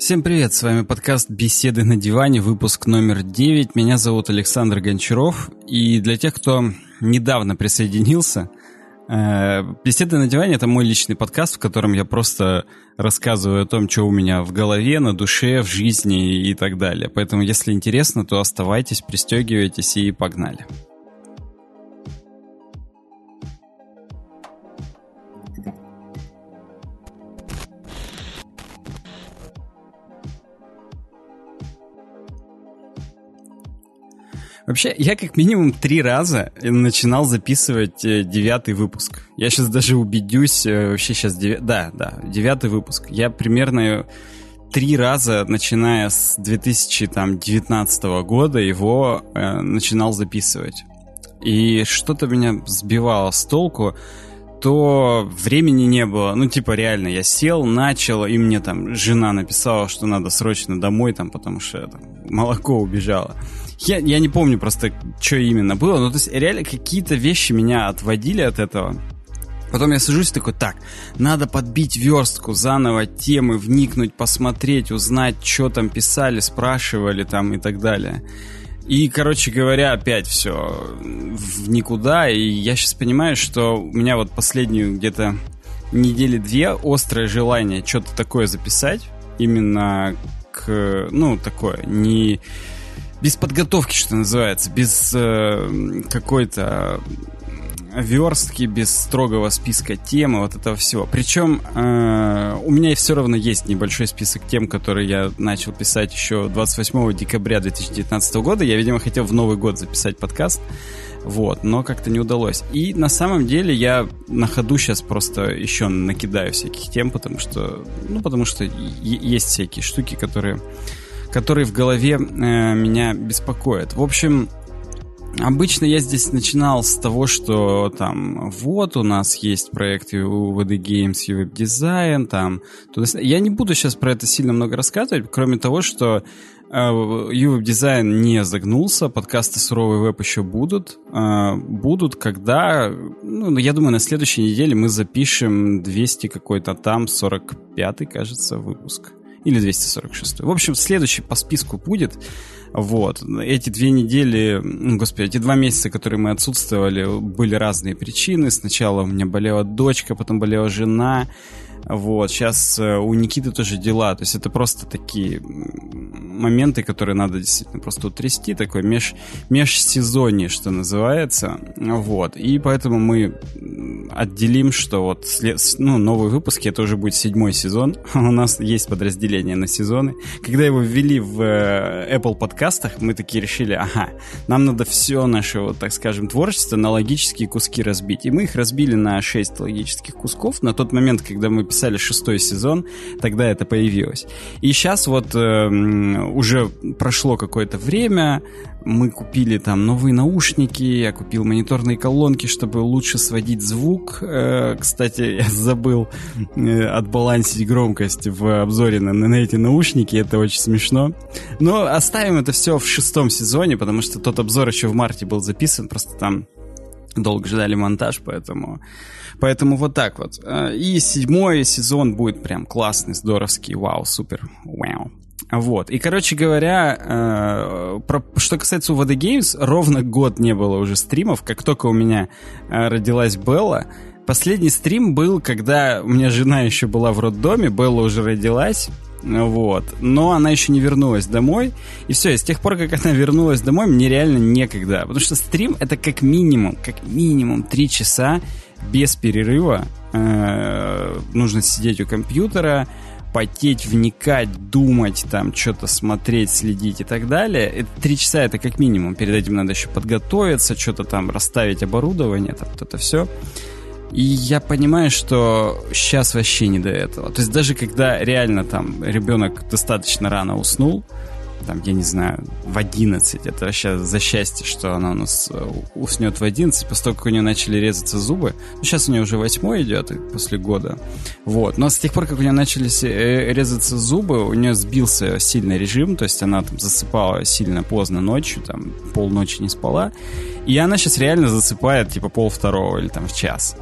Всем привет, с вами подкаст «Беседы на диване», выпуск номер 9. Меня зовут Александр Гончаров, и для тех, кто недавно присоединился, э, «Беседы на диване» — это мой личный подкаст, в котором я просто рассказываю о том, что у меня в голове, на душе, в жизни и так далее. Поэтому, если интересно, то оставайтесь, пристегивайтесь и погнали. Вообще, я как минимум три раза начинал записывать э, девятый выпуск. Я сейчас даже убедюсь, э, вообще сейчас... Дев... Да, да, девятый выпуск. Я примерно три раза, начиная с 2019 года, его э, начинал записывать. И что-то меня сбивало с толку то времени не было. Ну, типа, реально, я сел, начал, и мне там жена написала, что надо срочно домой, там, потому что там, молоко убежало. Я, я не помню просто, что именно было, но то есть реально какие-то вещи меня отводили от этого. Потом я сажусь такой, так, надо подбить верстку, заново темы, вникнуть, посмотреть, узнать, что там писали, спрашивали там и так далее. И, короче говоря, опять все в никуда. И я сейчас понимаю, что у меня вот последнюю где-то недели две острое желание что-то такое записать. Именно к, ну, такое, не без подготовки, что называется, без э, какой-то верстки, без строгого списка темы, вот этого всего. Причем э, у меня все равно есть небольшой список тем, которые я начал писать еще 28 декабря 2019 года. Я, видимо, хотел в Новый год записать подкаст, вот, но как-то не удалось. И на самом деле я на ходу сейчас просто еще накидаю всяких тем, потому что, ну, потому что есть всякие штуки, которые которые в голове э, меня беспокоят. В общем, Обычно я здесь начинал с того, что там вот у нас есть проекты у VD Games и веб-дизайн, там туда... Я не буду сейчас про это сильно много рассказывать, кроме того, что э, дизайн не загнулся, подкасты «Суровый веб» еще будут. Э, будут, когда... Ну, я думаю, на следующей неделе мы запишем 200 какой-то там, 45-й, кажется, выпуск или 246. В общем, следующий по списку будет. Вот. Эти две недели, господи, эти два месяца, которые мы отсутствовали, были разные причины. Сначала у меня болела дочка, потом болела жена. Вот, сейчас э, у Никиты тоже дела, то есть это просто такие моменты, которые надо действительно просто утрясти, такой меж, межсезонье, что называется, вот, и поэтому мы отделим, что вот след, ну, новые выпуски, это уже будет седьмой сезон, у нас есть подразделение на сезоны, когда его ввели в э, Apple подкастах, мы такие решили, ага, нам надо все наше, вот так скажем, творчество на логические куски разбить, и мы их разбили на шесть логических кусков, на тот момент, когда мы писали шестой сезон, тогда это появилось. И сейчас вот э, уже прошло какое-то время, мы купили там новые наушники, я купил мониторные колонки, чтобы лучше сводить звук. Э, кстати, я забыл э, отбалансить громкость в обзоре на, на эти наушники, это очень смешно. Но оставим это все в шестом сезоне, потому что тот обзор еще в марте был записан, просто там долго ждали монтаж, поэтому Поэтому вот так вот. Э, и седьмой сезон будет прям классный, здоровский, вау, супер, вау. Вот. И, короче говоря, э, про, что касается УВД Games, ровно год не было уже стримов. Как только у меня э, родилась Белла, последний стрим был, когда у меня жена еще была в роддоме, Белла уже родилась. Вот. Но она еще не вернулась домой. И все, и с тех пор, как она вернулась домой, мне реально некогда. Потому что стрим это как минимум, как минимум три часа без перерыва э, нужно сидеть у компьютера, потеть, вникать, думать, там, что-то смотреть, следить и так далее. Это три часа это как минимум. Перед этим надо еще подготовиться, что-то там расставить оборудование, там, вот это все. И я понимаю, что сейчас вообще не до этого. То есть даже когда реально там ребенок достаточно рано уснул, там, я не знаю, в 11. Это вообще за счастье, что она у нас э, уснет в 11, после того, как у нее начали резаться зубы. Ну, сейчас у нее уже восьмой идет, после года. Вот. Но с тех пор, как у нее начали э, резаться зубы, у нее сбился сильный режим, то есть она там засыпала сильно поздно ночью, там полночи не спала. И она сейчас реально засыпает, типа, пол второго или там в час.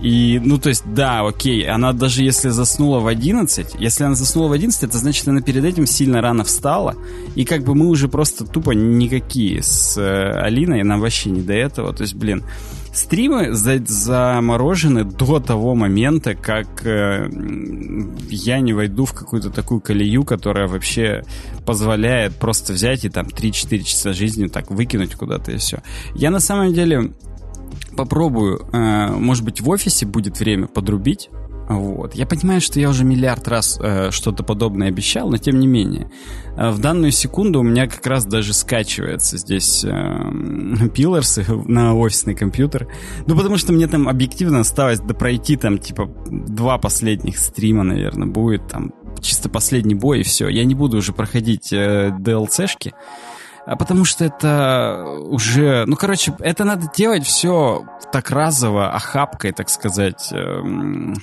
И, ну, то есть, да, окей, она даже если заснула в 11, если она заснула в 11, это значит, она перед этим сильно рано встала, и как бы мы уже просто тупо никакие с э, Алиной, нам вообще не до этого, то есть, блин, стримы за заморожены до того момента, как э, я не войду в какую-то такую колею, которая вообще позволяет просто взять и там 3-4 часа жизни так выкинуть куда-то и все. Я на самом деле попробую, э, может быть, в офисе будет время подрубить. Вот. Я понимаю, что я уже миллиард раз э, что-то подобное обещал, но тем не менее. Э, в данную секунду у меня как раз даже скачивается здесь э, на офисный компьютер. Ну, потому что мне там объективно осталось допройти там, типа, два последних стрима, наверное, будет там чисто последний бой и все. Я не буду уже проходить э, DLC-шки. А потому что это уже... Ну, короче, это надо делать все так разово, охапкой, так сказать, эм,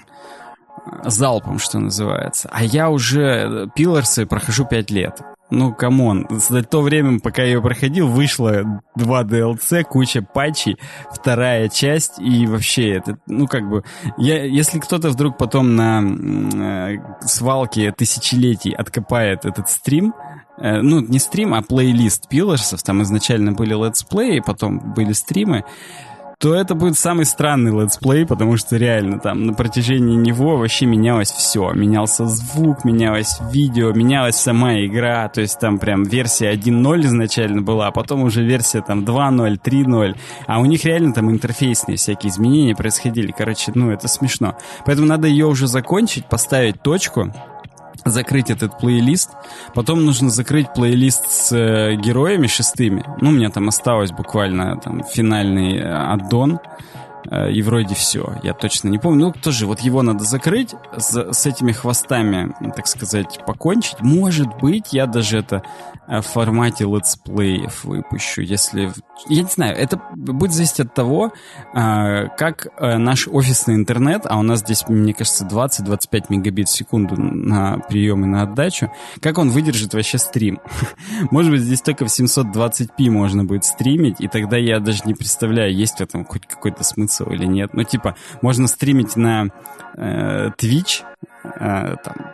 залпом, что называется. А я уже Pillars'ы прохожу 5 лет. Ну, come on, за то время, пока я ее проходил, вышло два DLC, куча патчей, вторая часть, и вообще это, ну, как бы, я, если кто-то вдруг потом на э, свалке тысячелетий откопает этот стрим, ну, не стрим, а плейлист Pillars ов, там изначально были летсплеи, потом были стримы, то это будет самый странный летсплей, потому что реально там на протяжении него вообще менялось все. Менялся звук, менялось видео, менялась сама игра, то есть там прям версия 1.0 изначально была, а потом уже версия там 2.0, 3.0, а у них реально там интерфейсные всякие изменения происходили. Короче, ну это смешно. Поэтому надо ее уже закончить, поставить точку, закрыть этот плейлист. Потом нужно закрыть плейлист с э, героями шестыми. Ну, у меня там осталось буквально там финальный э, аддон. Э, и вроде все. Я точно не помню. Ну, тоже вот его надо закрыть, с, с этими хвостами, так сказать, покончить. Может быть, я даже это в формате летсплеев выпущу, если... Я не знаю, это будет зависеть от того, э, как наш офисный интернет, а у нас здесь, мне кажется, 20-25 мегабит в секунду на прием и на отдачу, как он выдержит вообще стрим. Может быть, здесь только в 720p можно будет стримить, и тогда я даже не представляю, есть в этом хоть какой-то смысл или нет. Ну, типа, можно стримить на э, Twitch, э, там,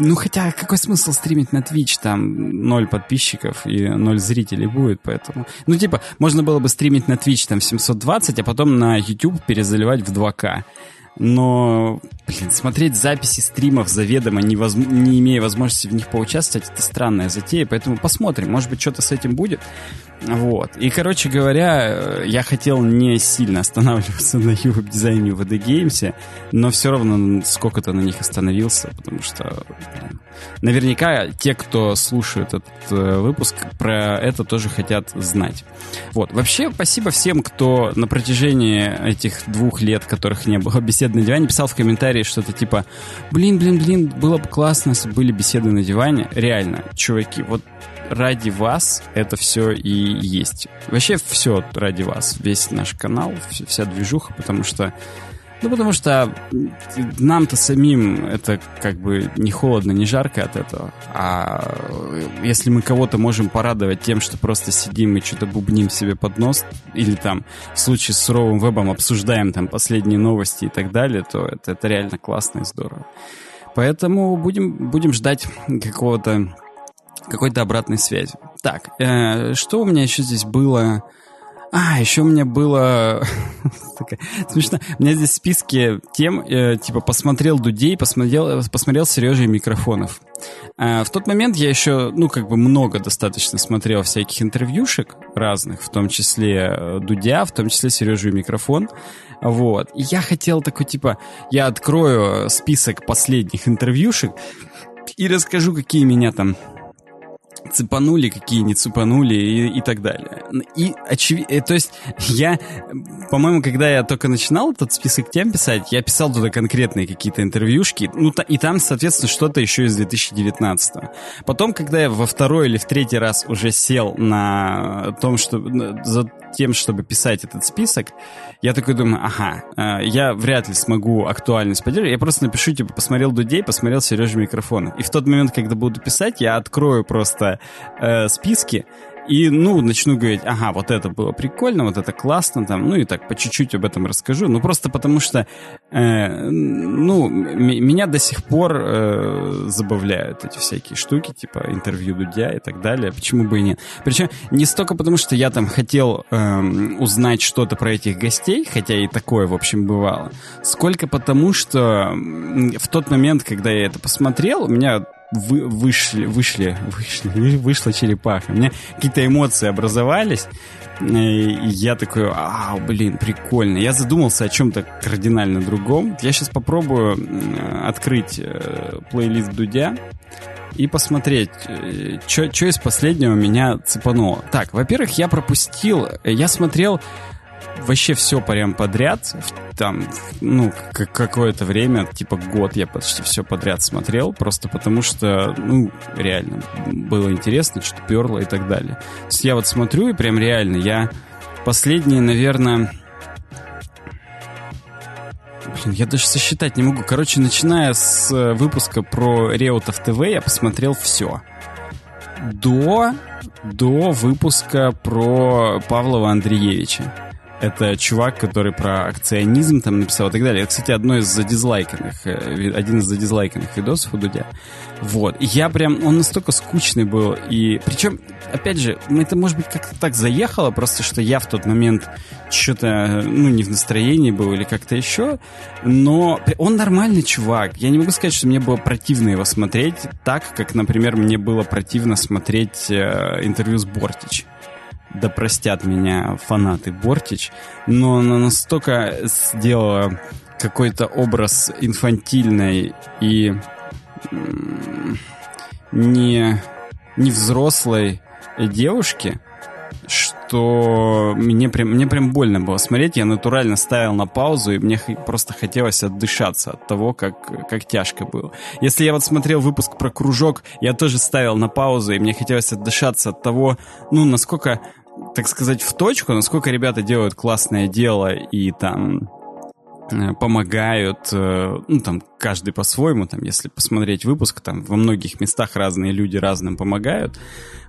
ну, хотя, какой смысл стримить на Twitch? Там ноль подписчиков и ноль зрителей будет, поэтому... Ну, типа, можно было бы стримить на Twitch там 720, а потом на YouTube перезаливать в 2К. Но, блин, смотреть записи стримов заведомо, не, воз... не имея возможности в них поучаствовать, это странная затея, поэтому посмотрим, может быть, что-то с этим будет. Вот. И, короче говоря, э, я хотел не сильно останавливаться на ювеб-дизайне в AD но все равно сколько-то на них остановился, потому что наверняка те, кто слушает этот э, выпуск, про это тоже хотят знать. Вот. Вообще, спасибо всем, кто на протяжении этих двух лет, которых не было бесед на диване, писал в комментарии что-то типа «Блин, блин, блин, было бы классно, если были беседы на диване». Реально, чуваки, вот ради вас это все и есть. Вообще все ради вас. Весь наш канал, вся движуха, потому что ну, потому что нам-то самим это как бы не холодно, не жарко от этого. А если мы кого-то можем порадовать тем, что просто сидим и что-то бубним себе под нос, или там в случае с суровым вебом обсуждаем там последние новости и так далее, то это, это реально классно и здорово. Поэтому будем, будем ждать какого-то какой-то обратной связи. Так, э, что у меня еще здесь было? А, еще у меня было... Смешно. У меня здесь в списке тем, э, типа, посмотрел Дудей, посмотрел, посмотрел Сережи микрофонов. Э, в тот момент я еще, ну, как бы много достаточно смотрел всяких интервьюшек разных, в том числе э, Дудя, в том числе Сережи микрофон. Вот. И я хотел такой, типа, я открою список последних интервьюшек и расскажу, какие меня там цепанули, какие не цепанули и, и так далее. И очевидно, э, то есть я, по-моему, когда я только начинал этот список тем писать, я писал туда конкретные какие-то интервьюшки, ну и там, соответственно, что-то еще из 2019. Потом, когда я во второй или в третий раз уже сел на том, что за тем, чтобы писать этот список, я такой думаю, ага, э, я вряд ли смогу актуальность поддерживать, я просто напишу, типа, посмотрел Дудей, посмотрел Сережа микрофона. И в тот момент, когда буду писать, я открою просто э, списки, И, ну, начну говорить, ага, вот это было прикольно, вот это классно, там, ну и так по чуть-чуть об этом расскажу. Ну, просто потому что, э, ну, меня до сих пор э, забавляют эти всякие штуки, типа интервью Дудя и так далее. Почему бы и нет? Причем не столько потому, что я там хотел э, узнать что-то про этих гостей, хотя и такое, в общем, бывало, сколько потому, что в тот момент, когда я это посмотрел, у меня вы, вышли, вышли, вышли, вышла черепаха. У меня какие-то эмоции образовались. И я такой, а, блин, прикольно. Я задумался о чем-то кардинально другом. Я сейчас попробую открыть э, плейлист Дудя и посмотреть, э, что из последнего меня цепануло. Так, во-первых, я пропустил, я смотрел вообще все прям подряд. Там, ну, какое-то время, типа год я почти все подряд смотрел, просто потому что, ну, реально, было интересно, что-то перло и так далее. То есть я вот смотрю, и прям реально, я последние, наверное... Блин, я даже сосчитать не могу. Короче, начиная с э, выпуска про Реутов ТВ, я посмотрел все. До, до выпуска про Павлова Андреевича. Это чувак, который про акционизм там написал и так далее. Это, кстати, одно из задизлайканных, э, один из задизлайканных видосов у Дудя. Вот. Я прям, он настолько скучный был. И причем, опять же, это, может быть, как-то так заехало, просто что я в тот момент что-то, ну, не в настроении был или как-то еще. Но он нормальный чувак. Я не могу сказать, что мне было противно его смотреть так, как, например, мне было противно смотреть э, интервью с Бортич да простят меня фанаты Бортич, но она настолько сделала какой-то образ инфантильной и не, не взрослой девушки, что мне прям, мне прям больно было смотреть. Я натурально ставил на паузу, и мне просто хотелось отдышаться от того, как, как тяжко было. Если я вот смотрел выпуск про кружок, я тоже ставил на паузу, и мне хотелось отдышаться от того, ну, насколько так сказать, в точку, насколько ребята делают классное дело и там помогают, э, ну, там, каждый по-своему, там, если посмотреть выпуск, там, во многих местах разные люди разным помогают,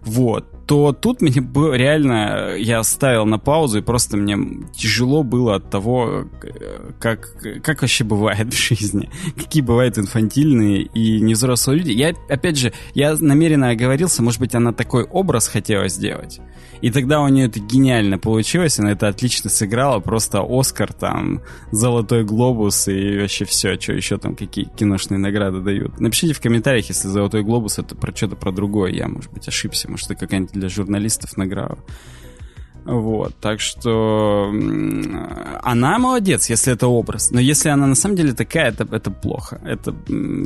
вот, то тут мне реально, я ставил на паузу, и просто мне тяжело было от того, э, как, как вообще бывает в жизни, какие бывают инфантильные и невзрослые люди. Я, опять же, я намеренно оговорился, может быть, она такой образ хотела сделать, и тогда у нее это гениально получилось, она это отлично сыграла, просто Оскар там, Золотой Глобус и вообще все, что еще там, какие киношные награды дают. Напишите в комментариях, если Золотой Глобус это про что-то про другое, я, может быть, ошибся, может, это какая-нибудь для журналистов награда. Вот, так что она молодец, если это образ. Но если она на самом деле такая, это, это плохо. Это,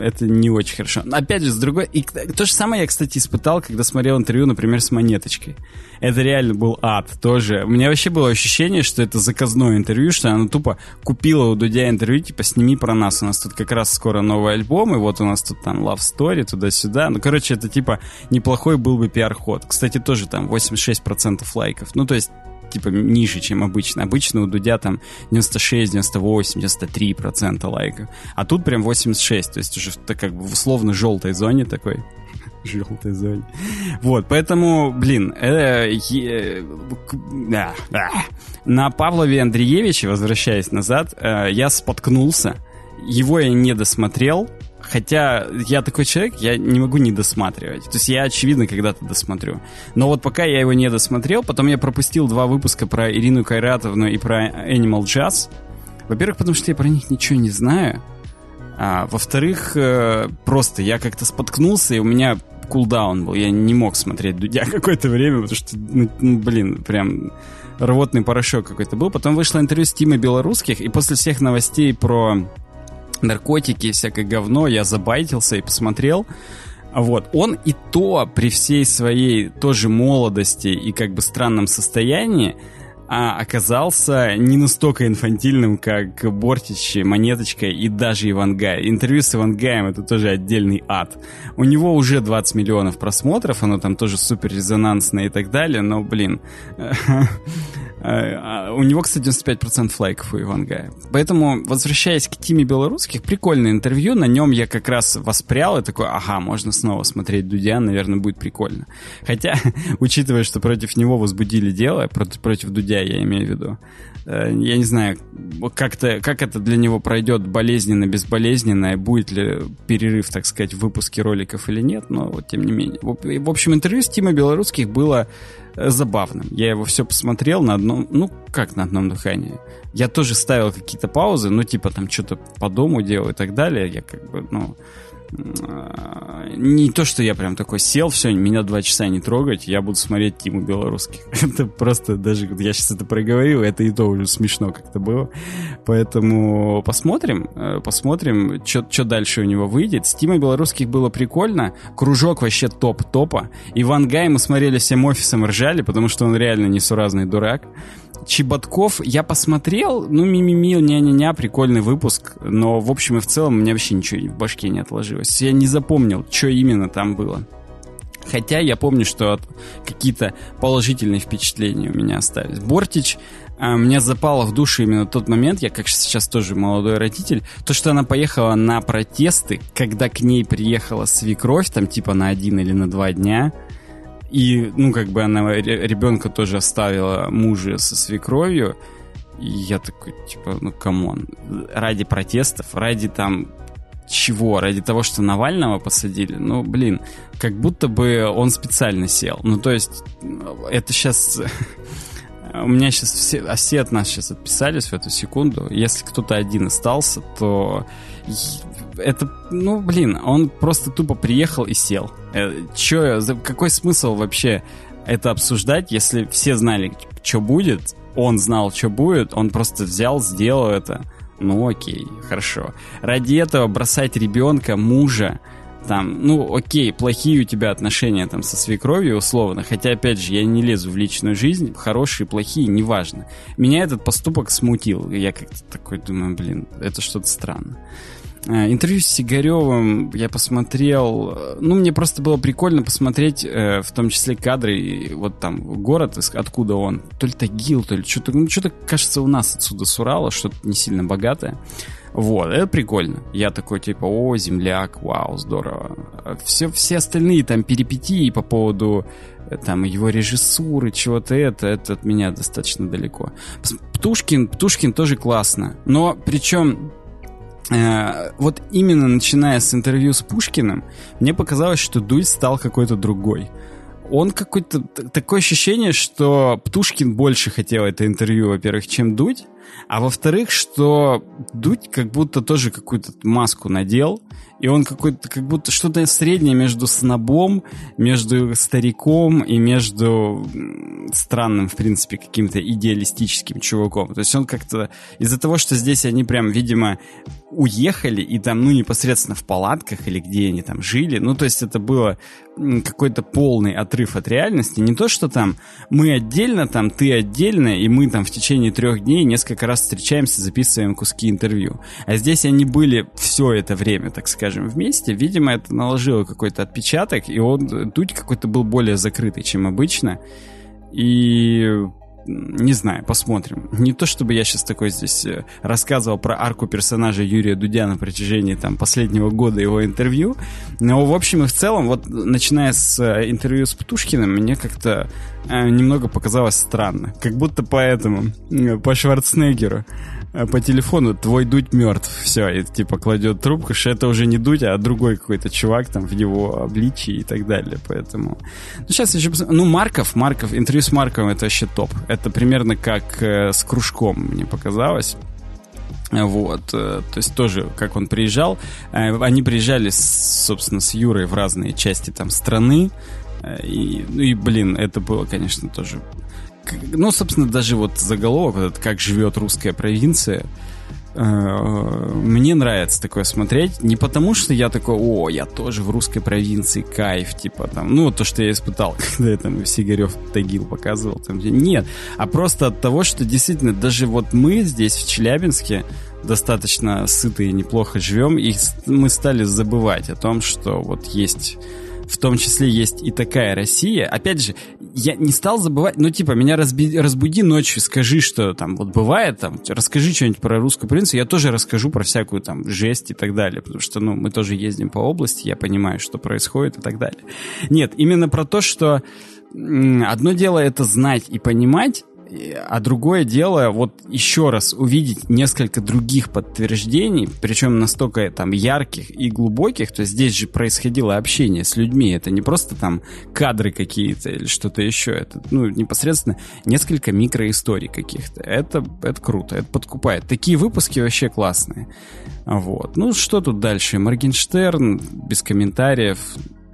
это не очень хорошо. Опять же, с другой... И то же самое я, кстати, испытал, когда смотрел интервью, например, с Монеточкой. Это реально был ад тоже. У меня вообще было ощущение, что это заказное интервью, что она тупо купила у Дудя интервью, типа, сними про нас. У нас тут как раз скоро новый альбом, и вот у нас тут там Love Story, туда-сюда. Ну, короче, это типа неплохой был бы пиар-ход. Кстати, тоже там 86% лайков. Ну, то есть типа ниже, чем обычно. Обычно у Дудя там 96, 98, 93 процента лайков. А тут прям 86, то есть уже в, как бы в условно желтой зоне такой желтой зоне. Вот, поэтому, блин, э, на Павлове Андреевиче, возвращаясь назад, э, я споткнулся, его я не досмотрел, Хотя я такой человек, я не могу не досматривать. То есть я, очевидно, когда-то досмотрю. Но вот пока я его не досмотрел, потом я пропустил два выпуска про Ирину Кайратовну и про Animal Jazz. Во-первых, потому что я про них ничего не знаю. А, во-вторых, э, просто я как-то споткнулся, и у меня кулдаун был. Я не мог смотреть Дудя какое-то время, потому что, ну, ну блин, прям рвотный порошок какой-то был. Потом вышло интервью с Тимой Белорусских, и после всех новостей про наркотики, всякое говно, я забайтился и посмотрел. Вот, он и то при всей своей тоже молодости и как бы странном состоянии а оказался не настолько инфантильным, как Бортич, Монеточка и даже Ивангай. Интервью с Ивангаем — это тоже отдельный ад. У него уже 20 миллионов просмотров, оно там тоже супер резонансное и так далее, но, блин, у него, кстати, 95% лайков у Ивангая. Поэтому, возвращаясь к теме белорусских, прикольное интервью, на нем я как раз воспрял и такой, ага, можно снова смотреть Дудя, наверное, будет прикольно. Хотя, учитывая, что против него возбудили дело, против, Дудя я имею в виду, э, я не знаю, как-то, как это для него пройдет болезненно, безболезненно, будет ли перерыв, так сказать, в выпуске роликов или нет, но вот тем не менее. В общем, интервью с Тима Белорусских было Э, забавным. Я его все посмотрел на одном, ну, как на одном дыхании. Я тоже ставил какие-то паузы, ну, типа там что-то по дому делал и так далее. Я как бы, ну, не то, что я прям такой сел, все, меня два часа не трогать, я буду смотреть Тиму Белорусских. Это просто даже, я сейчас это проговорил, это и то уже смешно как-то было. Поэтому посмотрим, э, посмотрим, что дальше у него выйдет. С Тимой Белорусских было прикольно, кружок вообще топ-топа. Иван Гай мы смотрели всем офисом ржали, потому что он реально несуразный дурак. Чеботков я посмотрел, ну, мимими, ня-ня-ня, прикольный выпуск, но в общем и в целом у меня вообще ничего в башке не отложилось. Я не запомнил, что именно там было. Хотя я помню, что какие-то положительные впечатления у меня остались. Бортич а, меня запало в душу именно тот момент, я как сейчас тоже молодой родитель, то, что она поехала на протесты, когда к ней приехала свекровь, там типа на один или на два дня, и, ну, как бы она ребенка тоже оставила мужа со свекровью. И я такой, типа, ну, come on. Ради протестов, ради там чего? Ради того, что Навального посадили? Ну, блин, как будто бы он специально сел. Ну, то есть, это сейчас... У меня сейчас все, а все от нас сейчас отписались в эту секунду. Если кто-то один остался, то это, ну, блин, он просто тупо приехал и сел. Э, чё, какой смысл вообще это обсуждать, если все знали, что будет, он знал, что будет, он просто взял, сделал это. Ну, окей, хорошо. Ради этого бросать ребенка, мужа, там, ну, окей, плохие у тебя отношения там со свекровью, условно, хотя, опять же, я не лезу в личную жизнь, хорошие, плохие, неважно. Меня этот поступок смутил, я как-то такой думаю, блин, это что-то странно. Э, интервью с Сигаревым я посмотрел. Э, ну, мне просто было прикольно посмотреть, э, в том числе кадры, вот там город, откуда он. То ли Тагил, то ли что-то, ну, что-то, кажется, у нас отсюда с Урала, что-то не сильно богатое. Вот, это прикольно. Я такой, типа, о, земляк, вау, здорово. Все, все остальные там перипетии по поводу там его режиссуры, чего-то это, это от меня достаточно далеко. Птушкин, Птушкин тоже классно. Но причем вот именно начиная с интервью с Пушкиным, мне показалось, что Дудь стал какой-то другой. Он какой-то... Такое ощущение, что Птушкин больше хотел это интервью, во-первых, чем Дудь, а во-вторых, что Дудь как будто тоже какую-то маску надел, и он какой-то, как будто что-то среднее между снобом, между стариком и между странным, в принципе, каким-то идеалистическим чуваком. То есть он как-то из-за того, что здесь они прям, видимо, уехали и там, ну, непосредственно в палатках или где они там жили, ну, то есть это было какой-то полный отрыв от реальности. Не то, что там мы отдельно, там ты отдельно, и мы там в течение трех дней несколько раз встречаемся, записываем куски интервью. А здесь они были все это время, так скажем, вместе. Видимо, это наложило какой-то отпечаток, и он, Дудь какой-то был более закрытый, чем обычно. И не знаю, посмотрим. Не то чтобы я сейчас такой здесь э, рассказывал про арку персонажа Юрия Дудя на протяжении там последнего года его интервью, но в общем и в целом, вот начиная с э, интервью с Птушкиным, мне как-то э, немного показалось странно. Как будто по этому, по Шварценеггеру. Э, по телефону твой дуть мертв. Все, и типа кладет трубку, что это уже не дуть, а другой какой-то чувак там в его обличии и так далее. Поэтому. Ну, сейчас еще. Ну, Марков, Марков, интервью с Марковым это вообще топ. Это примерно как э, с Кружком, мне показалось. Вот, э, то есть тоже, как он приезжал, э, они приезжали, собственно, с Юрой в разные части там страны, и, ну и, блин, это было, конечно, тоже ну, собственно, даже вот заголовок, вот как живет русская провинция, э, мне нравится такое смотреть. Не потому, что я такой, о, я тоже в русской провинции, кайф, типа там, ну, то, что я испытал, когда я там Сигарев Тагил показывал. Там, нет, а просто от того, что действительно даже вот мы здесь, в Челябинске, достаточно сытые неплохо живем, и мы стали забывать о том, что вот есть в том числе есть и такая Россия. Опять же, я не стал забывать, ну, типа, меня разби, разбуди ночью, скажи, что там вот бывает, там, расскажи что-нибудь про русскую принцессу, я тоже расскажу про всякую там жесть и так далее, потому что, ну, мы тоже ездим по области, я понимаю, что происходит и так далее. Нет, именно про то, что одно дело это знать и понимать, а другое дело, вот еще раз увидеть несколько других подтверждений, причем настолько там ярких и глубоких, то есть здесь же происходило общение с людьми, это не просто там кадры какие-то или что-то еще, это ну, непосредственно несколько микроисторий каких-то. Это, это круто, это подкупает. Такие выпуски вообще классные. Вот. Ну, что тут дальше? Моргенштерн, без комментариев.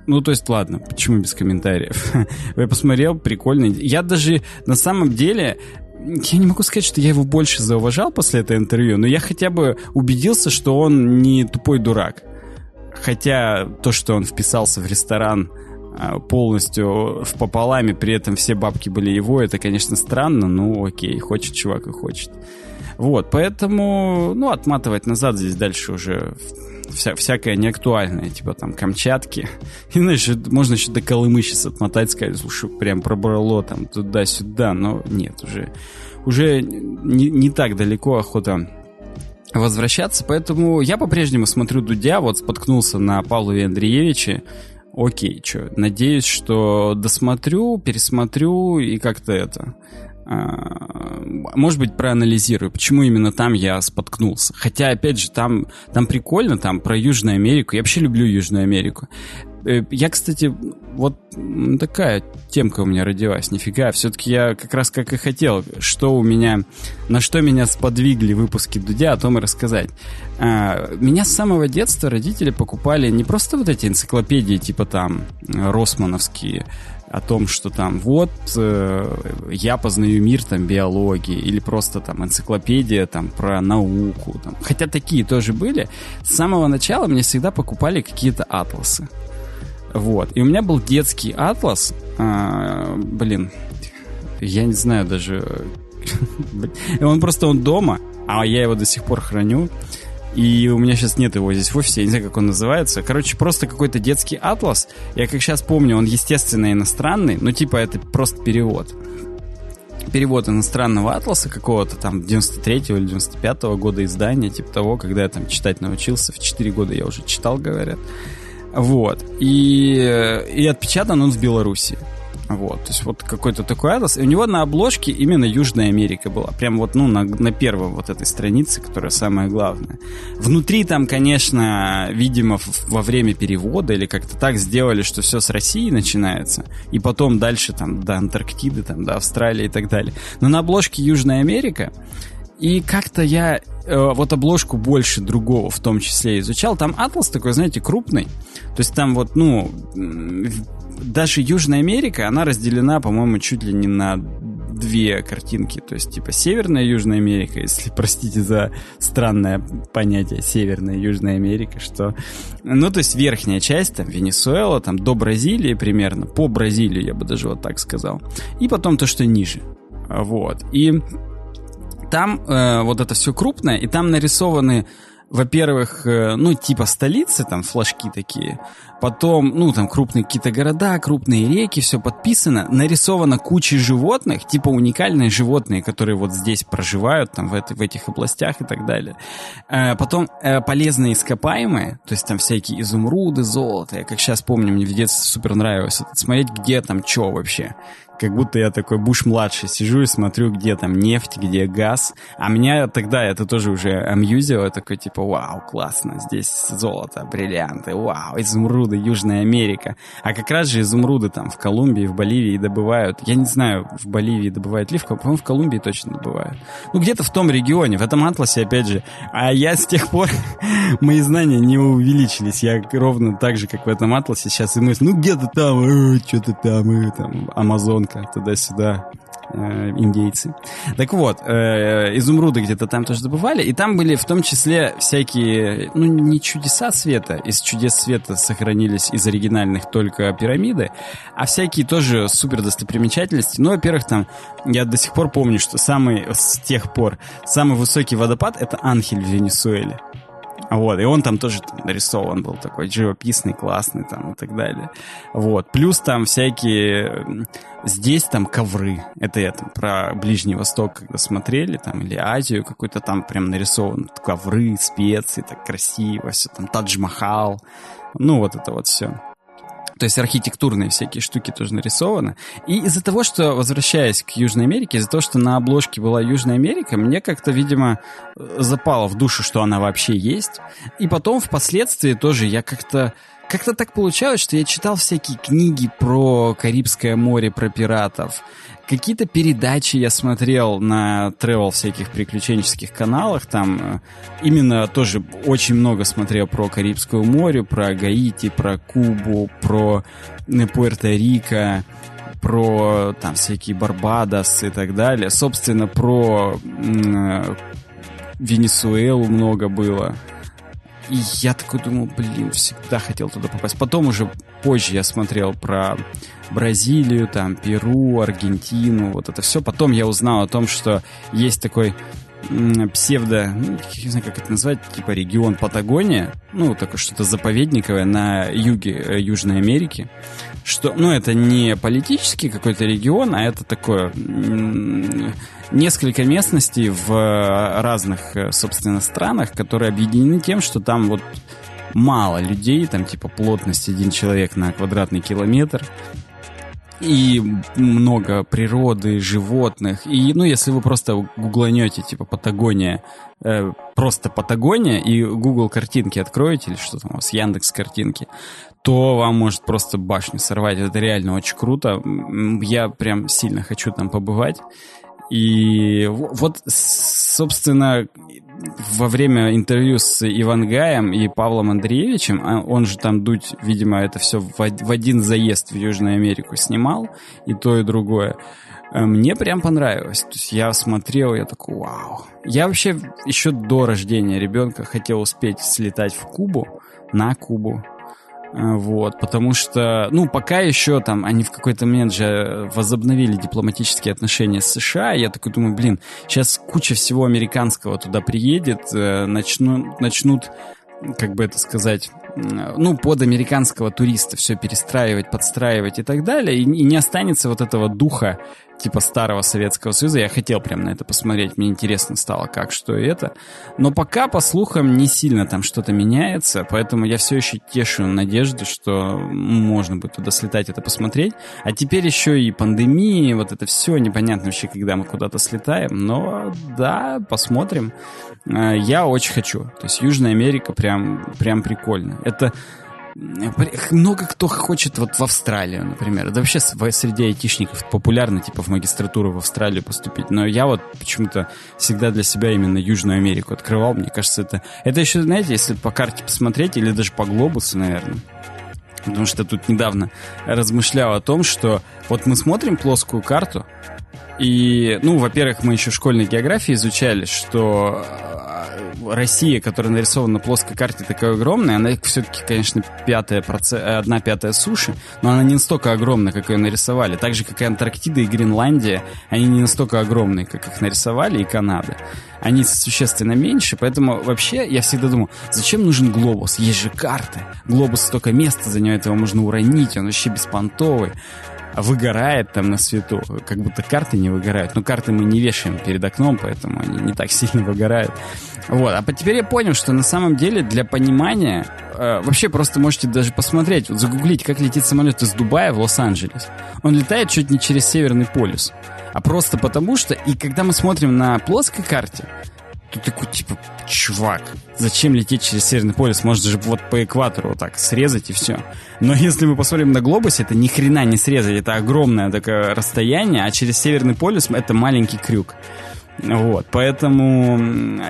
Ну, то есть, ладно, почему без комментариев? Я посмотрел, прикольный. Я даже на самом деле я не могу сказать, что я его больше зауважал после этого интервью, но я хотя бы убедился, что он не тупой дурак. Хотя то, что он вписался в ресторан а, полностью в пополаме, при этом все бабки были его, это, конечно, странно, ну окей, хочет чувак и хочет. Вот, поэтому, ну, отматывать назад здесь дальше уже вся, всякое неактуальное, типа там Камчатки. И, знаешь, можно еще до Колымы сейчас отмотать, сказать, слушай, прям пробрало там туда-сюда, но нет, уже, уже не, не так далеко охота возвращаться, поэтому я по-прежнему смотрю Дудя, вот споткнулся на Павлове Андреевиче, окей, что, надеюсь, что досмотрю, пересмотрю и как-то это может быть, проанализирую, почему именно там я споткнулся. Хотя, опять же, там, там прикольно, там про Южную Америку. Я вообще люблю Южную Америку. Э, я, кстати, вот такая темка у меня родилась, нифига. Все-таки я как раз как и хотел, что у меня, на что меня сподвигли выпуски Дудя, о том и рассказать. А, меня с самого детства родители покупали не просто вот эти энциклопедии, типа там Росмановские, о том, что там вот э, я познаю мир там биологии или просто там энциклопедия там про науку. Там. Хотя такие тоже были. С самого начала мне всегда покупали какие-то атласы. Вот. И у меня был детский атлас. Э, блин, я не знаю даже... Он просто он дома, а я его до сих пор храню. И у меня сейчас нет его здесь в офисе, я не знаю, как он называется. Короче, просто какой-то детский атлас. Я как сейчас помню, он, естественно, иностранный, но типа это просто перевод. Перевод иностранного атласа какого-то там 93-го или 95-го года издания, типа того, когда я там читать научился. В 4 года я уже читал, говорят. Вот. И, и отпечатан он в Беларуси. Вот, то есть вот какой-то такой атлас. И у него на обложке именно Южная Америка была. Прям вот, ну, на, на первом вот этой странице, которая самая главная. Внутри там, конечно, видимо, во время перевода или как-то так сделали, что все с России начинается. И потом дальше там до Антарктиды, там до Австралии и так далее. Но на обложке Южная Америка. И как-то я э, вот обложку больше другого в том числе изучал. Там атлас такой, знаете, крупный. То есть там вот, ну, даже Южная Америка, она разделена, по-моему, чуть ли не на две картинки. То есть, типа, Северная Южная Америка, если, простите за странное понятие Северная Южная Америка, что... Ну, то есть, верхняя часть, там, Венесуэла, там, до Бразилии примерно, по Бразилию, я бы даже вот так сказал. И потом то, что ниже. Вот. И там э, вот это все крупное, и там нарисованы во-первых, э, ну, типа столицы, там флажки такие, потом, ну, там крупные какие-то города, крупные реки, все подписано, нарисовано куча животных, типа уникальные животные, которые вот здесь проживают, там, в, это, в этих областях и так далее. Э, потом э, полезные ископаемые, то есть там всякие изумруды, золото. Я как сейчас помню, мне в детстве супер нравилось смотреть, где там что вообще как будто я такой Буш-младший сижу и смотрю, где там нефть, где газ. А меня тогда это тоже уже амьюзило, такой типа, вау, классно, здесь золото, бриллианты, вау, изумруды, Южная Америка. А как раз же изумруды там в Колумбии, в Боливии добывают. Я не знаю, в Боливии добывают ли, по-моему, в Колумбии точно добывают. Ну, где-то в том регионе, в этом атласе, опять же. А я с тех пор, мои знания не увеличились. Я ровно так же, как в этом атласе сейчас и мысль, ну, где-то там, э, что-то там, э, там, Амазон Америка, туда-сюда, э, индейцы. Так вот, э, изумруды где-то там тоже добывали, и там были в том числе всякие, ну, не чудеса света, из чудес света сохранились из оригинальных только пирамиды, а всякие тоже супер достопримечательности. Ну, во-первых, там, я до сих пор помню, что самый, с тех пор, самый высокий водопад — это Анхель в Венесуэле. Вот, и он там тоже нарисован был такой живописный, классный там и так далее. Вот, плюс там всякие... Здесь там ковры. Это я там про Ближний Восток, когда смотрели, там, или Азию какой-то там прям нарисован. Ковры, специи, так красиво, все там, Тадж-Махал. Ну, вот это вот все. То есть архитектурные всякие штуки тоже нарисованы. И из-за того, что, возвращаясь к Южной Америке, из-за того, что на обложке была Южная Америка, мне как-то, видимо, запало в душу, что она вообще есть. И потом, впоследствии тоже я как-то как-то так получалось, что я читал всякие книги про Карибское море, про пиратов. Какие-то передачи я смотрел на travel всяких приключенческих каналах. Там э, именно тоже очень много смотрел про Карибское море, про Гаити, про Кубу, про э, Пуэрто-Рико про там всякие Барбадос и так далее. Собственно, про э, Венесуэлу много было. И я такой думал, блин, всегда хотел туда попасть. Потом уже позже я смотрел про Бразилию, там, Перу, Аргентину, вот это все. Потом я узнал о том, что есть такой псевдо, ну, не знаю, как это назвать, типа регион Патагония, ну, такое что-то заповедниковое на юге э, Южной Америки, что, ну, это не политический какой-то регион, а это такое несколько местностей в э, разных, э, собственно, странах, которые объединены тем, что там вот мало людей, там типа плотность один человек на квадратный километр, и много природы, животных. И, ну, если вы просто гугланете, типа, Патагония, э, просто Патагония, и Google картинки откроете, или что там у вас, Яндекс картинки, то вам может просто башню сорвать. Это реально очень круто. Я прям сильно хочу там побывать. И вот, собственно, во время интервью с Ивангаем и Павлом Андреевичем, а он же там дуть, видимо, это все в один заезд в Южную Америку снимал, и то, и другое. Э, мне прям понравилось. То есть я смотрел, я такой, вау. Я вообще еще до рождения ребенка хотел успеть слетать в Кубу, на Кубу, вот, потому что, ну, пока еще там они в какой-то момент же возобновили дипломатические отношения с США, я такой думаю, блин, сейчас куча всего американского туда приедет, э, начну, начнут, как бы это сказать, ну, под американского туриста все перестраивать, подстраивать и так далее, и, и не останется вот этого духа типа старого Советского Союза. Я хотел прям на это посмотреть, мне интересно стало, как, что и это. Но пока, по слухам, не сильно там что-то меняется, поэтому я все еще тешу надежды, что можно будет туда слетать, это посмотреть. А теперь еще и пандемия, вот это все, непонятно вообще, когда мы куда-то слетаем. Но да, посмотрим. Э, я очень хочу. То есть Южная Америка прям, прям прикольно. Это много кто хочет вот в Австралию, например. Да вообще среди айтишников популярно, типа, в магистратуру в Австралию поступить. Но я вот почему-то всегда для себя именно Южную Америку открывал. Мне кажется, это... Это еще, знаете, если по карте посмотреть, или даже по глобусу, наверное. Потому что тут недавно размышлял о том, что вот мы смотрим плоскую карту, и, ну, во-первых, мы еще в школьной географии изучали, что Россия, которая нарисована на плоской карте, такая огромная, она все-таки, конечно, пятая, одна пятая суши, но она не настолько огромная, как ее нарисовали. Так же, как и Антарктида и Гренландия, они не настолько огромные, как их нарисовали, и Канада. Они существенно меньше, поэтому вообще я всегда думал, зачем нужен глобус? Есть же карты. Глобус столько места занимает, его можно уронить, он вообще беспонтовый выгорает там на свету, как будто карты не выгорают. Но карты мы не вешаем перед окном, поэтому они не так сильно выгорают. Вот. А теперь я понял, что на самом деле для понимания э, вообще просто можете даже посмотреть, вот загуглить, как летит самолет из Дубая в Лос-Анджелес. Он летает чуть не через Северный полюс, а просто потому что, и когда мы смотрим на плоской карте, то такой, типа, чувак, зачем лететь через Северный полюс? Можно же вот по экватору вот так срезать и все. Но если мы посмотрим на глобусе, это ни хрена не срезать, это огромное такое расстояние, а через Северный полюс это маленький крюк. Вот, поэтому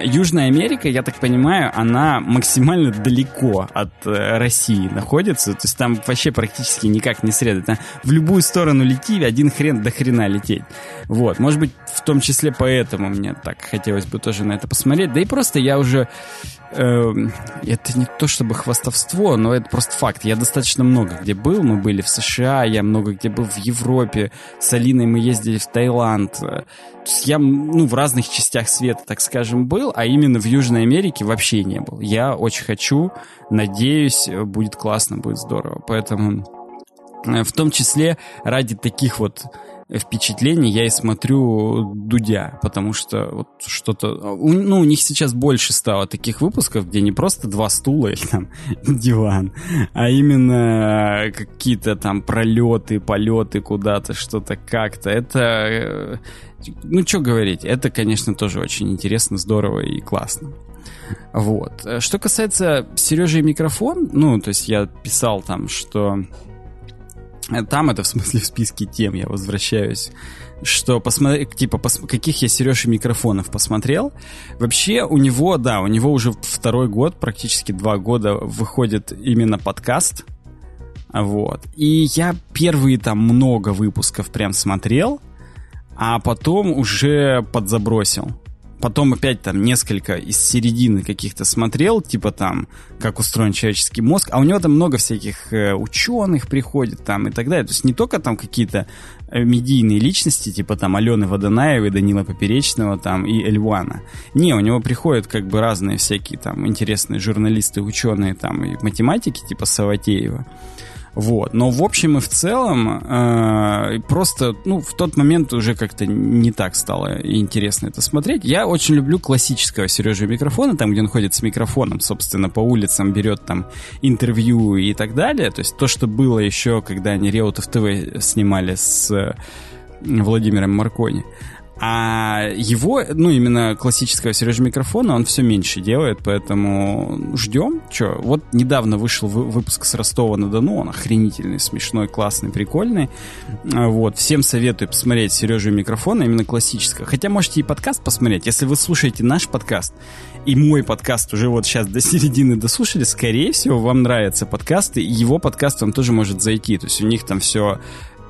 Южная Америка, я так понимаю, она максимально далеко от э, России находится, то есть там вообще практически никак не. Там в любую сторону лети, один хрен до хрена лететь. Вот, может быть, в том числе поэтому мне так хотелось бы тоже на это посмотреть. Да и просто я уже это не то чтобы хвастовство, но это просто факт. Я достаточно много где был. Мы были в США, я много где был в Европе. С Алиной мы ездили в Таиланд. Я, ну, в разных частях света, так скажем, был, а именно в Южной Америке вообще не был. Я очень хочу, надеюсь, будет классно, будет здорово. Поэтому э, в том числе ради таких вот впечатлений я и смотрю Дудя, потому что вот что-то... Ну, у них сейчас больше стало таких выпусков, где не просто два стула или там диван, а именно какие-то там пролеты, полеты куда-то, что-то как-то. Это... Ну, что говорить, это, конечно, тоже очень интересно, здорово и классно. Вот. Что касается Сережи и микрофон, ну, то есть я писал там, что там это в смысле в списке тем, я возвращаюсь, что посмотри, типа, пос, каких я Сережи микрофонов посмотрел. Вообще у него, да, у него уже второй год, практически два года выходит именно подкаст. Вот. И я первые там много выпусков прям смотрел, а потом уже подзабросил потом опять там несколько из середины каких-то смотрел, типа там, как устроен человеческий мозг, а у него там много всяких э, ученых приходит там и так далее. То есть не только там какие-то э, медийные личности, типа там Алены Водонаевой, Данила Поперечного там и Эльвана. Не, у него приходят как бы разные всякие там интересные журналисты, ученые там и математики, типа Саватеева. Вот. Но в общем и в целом э, просто, ну, в тот момент уже как-то не так стало интересно это смотреть. Я очень люблю классического Сережи микрофона, там, где он ходит с микрофоном, собственно, по улицам берет там интервью и так далее. То есть то, что было еще, когда они Реутов ТВ снимали с э, Владимиром Маркони. А его, ну, именно классического Сережи микрофона он все меньше делает, поэтому ждем. Че, вот недавно вышел выпуск с Ростова-на-Дону, он охренительный, смешной, классный, прикольный. А, вот, всем советую посмотреть Сережу микрофона, именно классического. Хотя можете и подкаст посмотреть. Если вы слушаете наш подкаст, и мой подкаст уже вот сейчас до середины дослушали, скорее всего, вам нравятся подкасты, и его подкаст вам тоже может зайти. То есть у них там все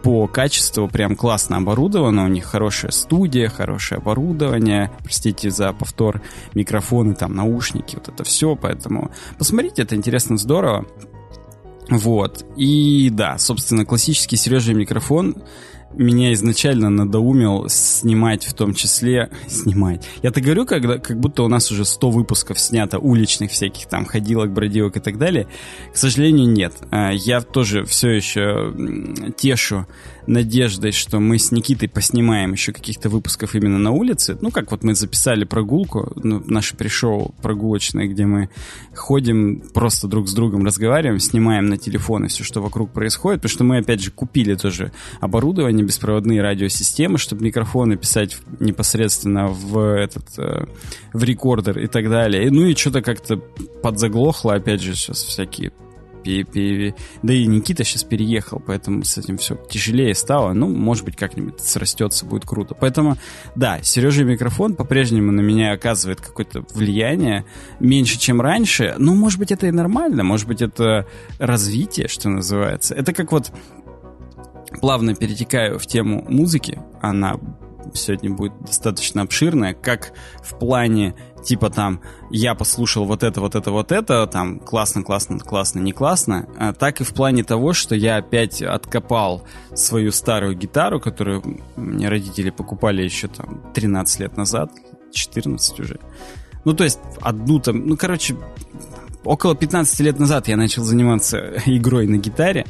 по качеству прям классно оборудовано, у них хорошая студия, хорошее оборудование, простите за повтор, микрофоны, там, наушники, вот это все, поэтому посмотрите, это интересно, здорово. Вот, и да, собственно, классический Сережа микрофон меня изначально надоумил снимать в том числе... Снимать. Я-то говорю, когда, как будто у нас уже 100 выпусков снято уличных всяких там ходилок, бродилок и так далее. К сожалению, нет. А, я тоже все еще тешу надеждой, что мы с Никитой поснимаем еще каких-то выпусков именно на улице. Ну, как вот мы записали прогулку, ну, наше пришоу прогулочное, где мы ходим, просто друг с другом разговариваем, снимаем на телефоны все, что вокруг происходит, потому что мы, опять же, купили тоже оборудование, беспроводные радиосистемы, чтобы микрофоны писать непосредственно в этот, э, в рекордер и так далее. Ну и что-то как-то подзаглохло, опять же, сейчас всякие да и Никита сейчас переехал, поэтому с этим все тяжелее стало. Ну, может быть, как-нибудь срастется, будет круто. Поэтому, да, Сережа микрофон по-прежнему на меня оказывает какое-то влияние меньше, чем раньше. Ну, может быть, это и нормально, может быть, это развитие, что называется. Это как вот плавно перетекаю в тему музыки. Она сегодня будет достаточно обширная, как в плане типа там я послушал вот это, вот это, вот это, там классно, классно, классно, не классно, а, так и в плане того, что я опять откопал свою старую гитару, которую мне родители покупали еще там 13 лет назад, 14 уже. Ну, то есть одну там, ну, короче, около 15 лет назад я начал заниматься игрой на гитаре,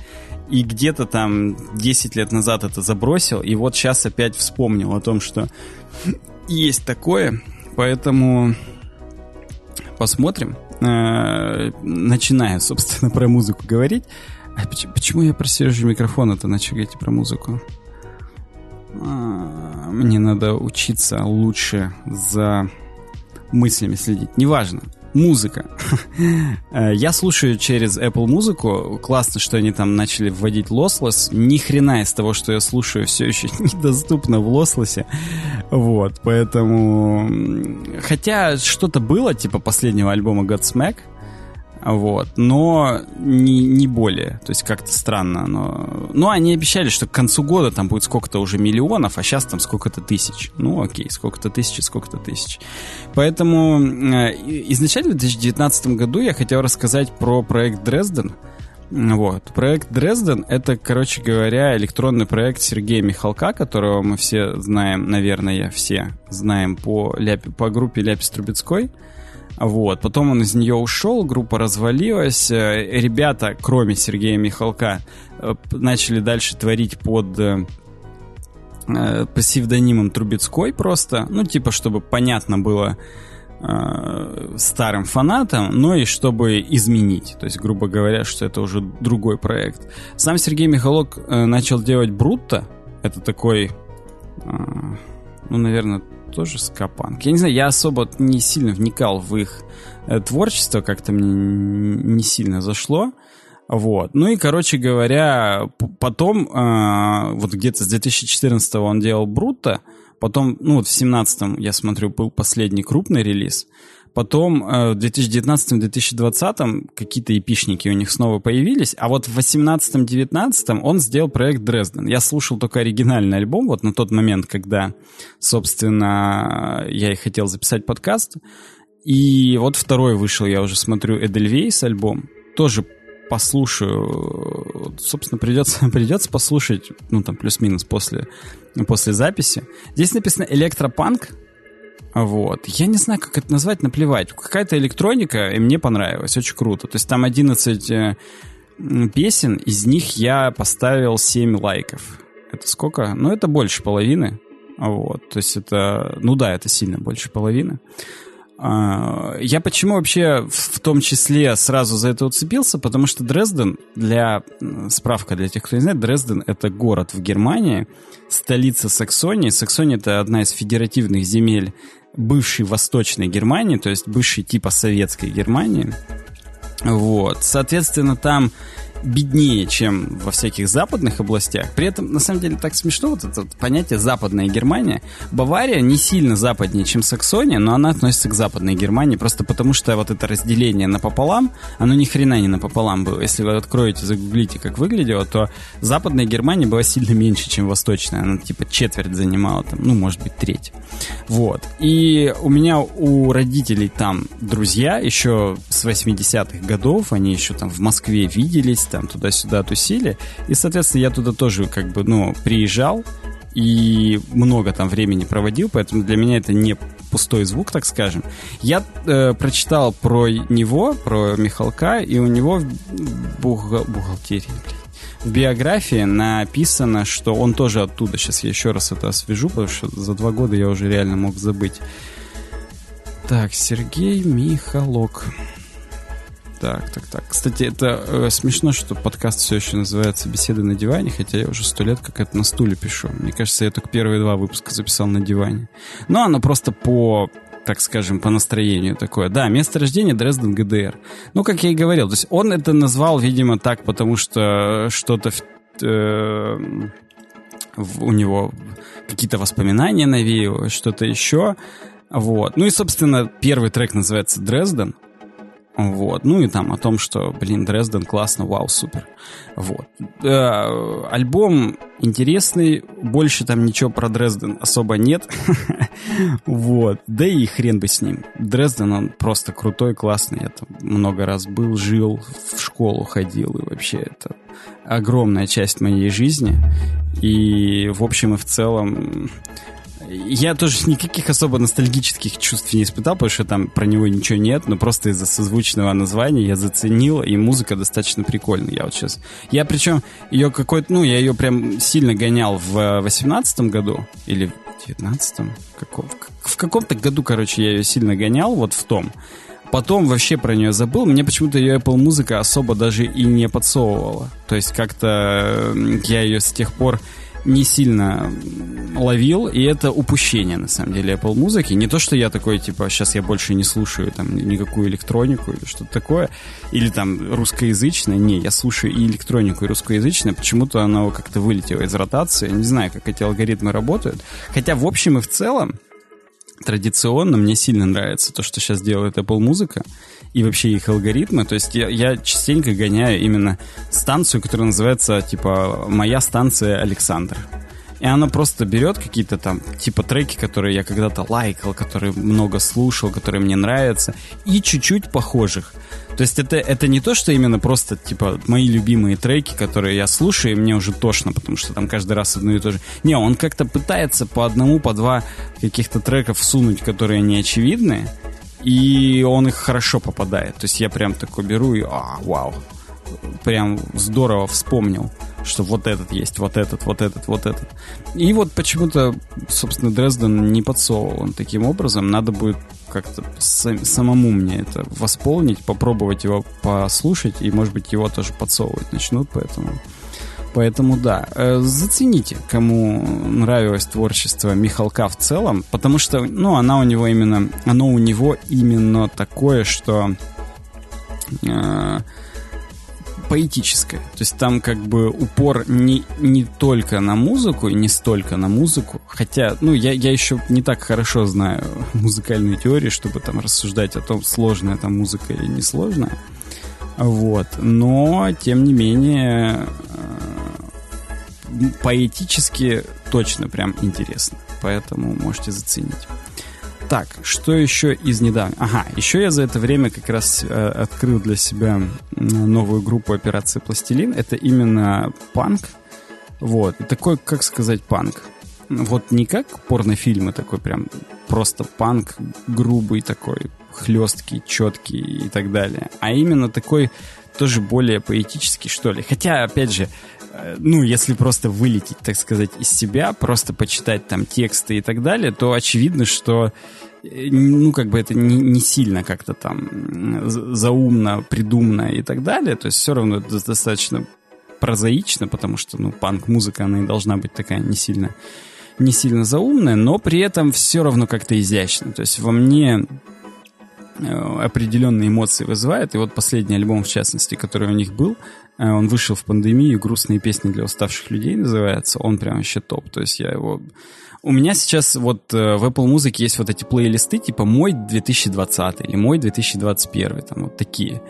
и где-то там 10 лет назад это забросил, и вот сейчас опять вспомнил о том, что есть такое, Поэтому посмотрим. Э, начиная, собственно, про музыку говорить. А почему я про Сережу микрофон это начал говорить про музыку? А, мне надо учиться лучше за мыслями следить. Неважно музыка. Э, я слушаю через Apple музыку. Классно, что они там начали вводить lossless. Ни хрена из того, что я слушаю, все еще недоступно в лослосе. Вот, поэтому... Хотя что-то было, типа последнего альбома Godsmack, вот, но не, не более, то есть как-то странно. Но... Ну, они обещали, что к концу года там будет сколько-то уже миллионов, а сейчас там сколько-то тысяч. Ну, окей, сколько-то тысяч, сколько-то тысяч. Поэтому э, изначально в 2019 году я хотел рассказать про проект Дрезден, Вот. Проект Дрезден — это, короче говоря, электронный проект Сергея Михалка, которого мы все знаем, наверное, все знаем по, ляпе, по группе Ляпис Трубецкой. Вот. Потом он из нее ушел, группа развалилась. Э, ребята, кроме Сергея Михалка, э, начали дальше творить под э, по псевдонимом Трубецкой просто. Ну, типа, чтобы понятно было, старым фанатам, но и чтобы изменить. То есть, грубо говоря, что это уже другой проект. Сам Сергей Михалок начал делать Брутто. Это такой, ну, наверное, тоже скапанк. Я не знаю, я особо не сильно вникал в их э, творчество, как-то мне не сильно зашло. Вот. Ну и, короче говоря, потом, э, вот где-то с 2014 он делал Брутто, Потом, ну вот в 17-м, я смотрю, был последний крупный релиз. Потом э, в 2019-2020 какие-то эпишники у них снова появились, а вот в 18-19 он сделал проект Дрезден. Я слушал только оригинальный альбом вот на тот момент, когда, собственно, я и хотел записать подкаст. И вот второй вышел, я уже смотрю, Эдельвейс альбом. Тоже послушаю. Собственно, придется, придется послушать, ну, там, плюс-минус после, после записи. Здесь написано электропанк. Вот. Я не знаю, как это назвать, наплевать. Какая-то электроника, и мне понравилось. Очень круто. То есть там 11 э, песен, из них я поставил 7 лайков. Это сколько? Ну, это больше половины. Вот. То есть это... Ну да, это сильно больше половины. А, я почему вообще в том числе сразу за это уцепился? Потому что Дрезден, для справка для тех, кто не знает, Дрезден — это город в Германии, столица Саксонии. Саксония — это одна из федеративных земель бывшей Восточной Германии, то есть бывшей типа советской Германии. Вот. Соответственно, там беднее, чем во всяких западных областях. При этом, на самом деле, так смешно вот это понятие «западная Германия». Бавария не сильно западнее, чем Саксония, но она относится к западной Германии просто потому, что вот это разделение напополам, оно ни хрена не напополам было. Если вы откроете, загуглите, как выглядело, то западная Германия была сильно меньше, чем восточная. Она типа четверть занимала, там, ну, может быть, треть. Вот. И у меня у родителей там друзья еще с 80-х годов, они еще там в Москве виделись, там туда-сюда тусили. И, соответственно, я туда тоже как бы, ну, приезжал и много там времени проводил, поэтому для меня это не пустой звук, так скажем. Я э, прочитал про него, про Михалка, и у него в бухгал... бухгалтерии, блин, в биографии написано, что он тоже оттуда. Сейчас я еще раз это освежу, потому что за два года я уже реально мог забыть. Так, Сергей Михалок. Так, так, так. Кстати, это э, смешно, что подкаст все еще называется «Беседы на диване», хотя я уже сто лет как это на стуле пишу. Мне кажется, я только первые два выпуска записал на диване. Но оно просто по так скажем, по настроению такое. Да, место рождения Дрезден ГДР. Ну, как я и говорил, то есть он это назвал, видимо, так, потому что что-то в, э, в, у него какие-то воспоминания навеяло, что-то еще. Вот. Ну и, собственно, первый трек называется Дрезден. Вот. Ну и там о том, что, блин, Дрезден классно, вау, супер. Вот. Э, альбом интересный, больше там ничего про Дрезден особо нет. вот. Да и хрен бы с ним. Дрезден, он просто крутой, классный. Я там много раз был, жил, в школу ходил, и вообще это огромная часть моей жизни. И в общем и в целом я тоже никаких особо ностальгических чувств не испытал, потому что там про него ничего нет, но просто из-за созвучного названия я заценил, и музыка достаточно прикольная. Я вот сейчас... Я причем ее какой-то... Ну, я ее прям сильно гонял в восемнадцатом году, или в девятнадцатом? В каком-то году, короче, я ее сильно гонял, вот в том. Потом вообще про нее забыл. Мне почему-то ее Apple музыка особо даже и не подсовывала. То есть как-то я ее с тех пор не сильно ловил, и это упущение, на самом деле, Apple музыки. Не то, что я такой, типа, сейчас я больше не слушаю там никакую электронику или что-то такое, или там русскоязычное. Не, я слушаю и электронику, и русскоязычное. Почему-то оно как-то вылетело из ротации. Не знаю, как эти алгоритмы работают. Хотя, в общем и в целом, традиционно мне сильно нравится то, что сейчас делает Apple музыка и вообще их алгоритмы. То есть я, я частенько гоняю именно станцию, которая называется, типа, «Моя станция Александр». И она просто берет какие-то там, типа треки, которые я когда-то лайкал, которые много слушал, которые мне нравятся, и чуть-чуть похожих. То есть это, это не то, что именно просто, типа, мои любимые треки, которые я слушаю, и мне уже тошно, потому что там каждый раз одно и то же. Не, он как-то пытается по одному, по два каких-то треков всунуть, которые не очевидны, и он их хорошо попадает. То есть я прям такой беру и, а, вау, прям здорово вспомнил, что вот этот есть, вот этот, вот этот, вот этот. И вот почему-то, собственно, Дрезден не подсовывал он таким образом. Надо будет как-то сам, самому мне это восполнить, попробовать его послушать, и, может быть, его тоже подсовывать начнут, поэтому... Поэтому да, э, зацените, кому нравилось творчество Михалка в целом, потому что, ну, она у него именно, оно у него именно такое, что э, поэтическое. То есть там как бы упор не, не только на музыку и не столько на музыку. Хотя, ну, я, я еще не так хорошо знаю музыкальную теорию, чтобы там рассуждать о том, сложная там музыка или несложная. Вот. Но, тем не менее, э, поэтически точно прям интересно. Поэтому можете заценить. Так, что еще из недавнего? Ага, еще я за это время как раз э, открыл для себя новую группу операции Пластилин. Это именно панк. Вот. И такой, как сказать, панк. Вот не как порнофильмы такой прям просто панк грубый такой, хлесткий, четкий и так далее. А именно такой тоже более поэтический, что ли. Хотя, опять же, ну, если просто вылететь, так сказать, из себя, просто почитать там тексты и так далее, то очевидно, что э, ну, как бы это не, не сильно как-то там заумно, придумано и так далее. То есть все равно это достаточно прозаично, потому что, ну, панк-музыка, она и должна быть такая не сильно, не сильно заумная, но при этом все равно как-то изящно. То есть во мне э, определенные эмоции вызывает. И вот последний альбом, в частности, который у них был, Э, он вышел в пандемию, «Грустные песни для уставших людей» называется. Он прям вообще топ. То есть я его... У меня сейчас вот э, в Apple Music есть вот эти плейлисты, типа «Мой 2020» или «Мой 2021», там вот такие.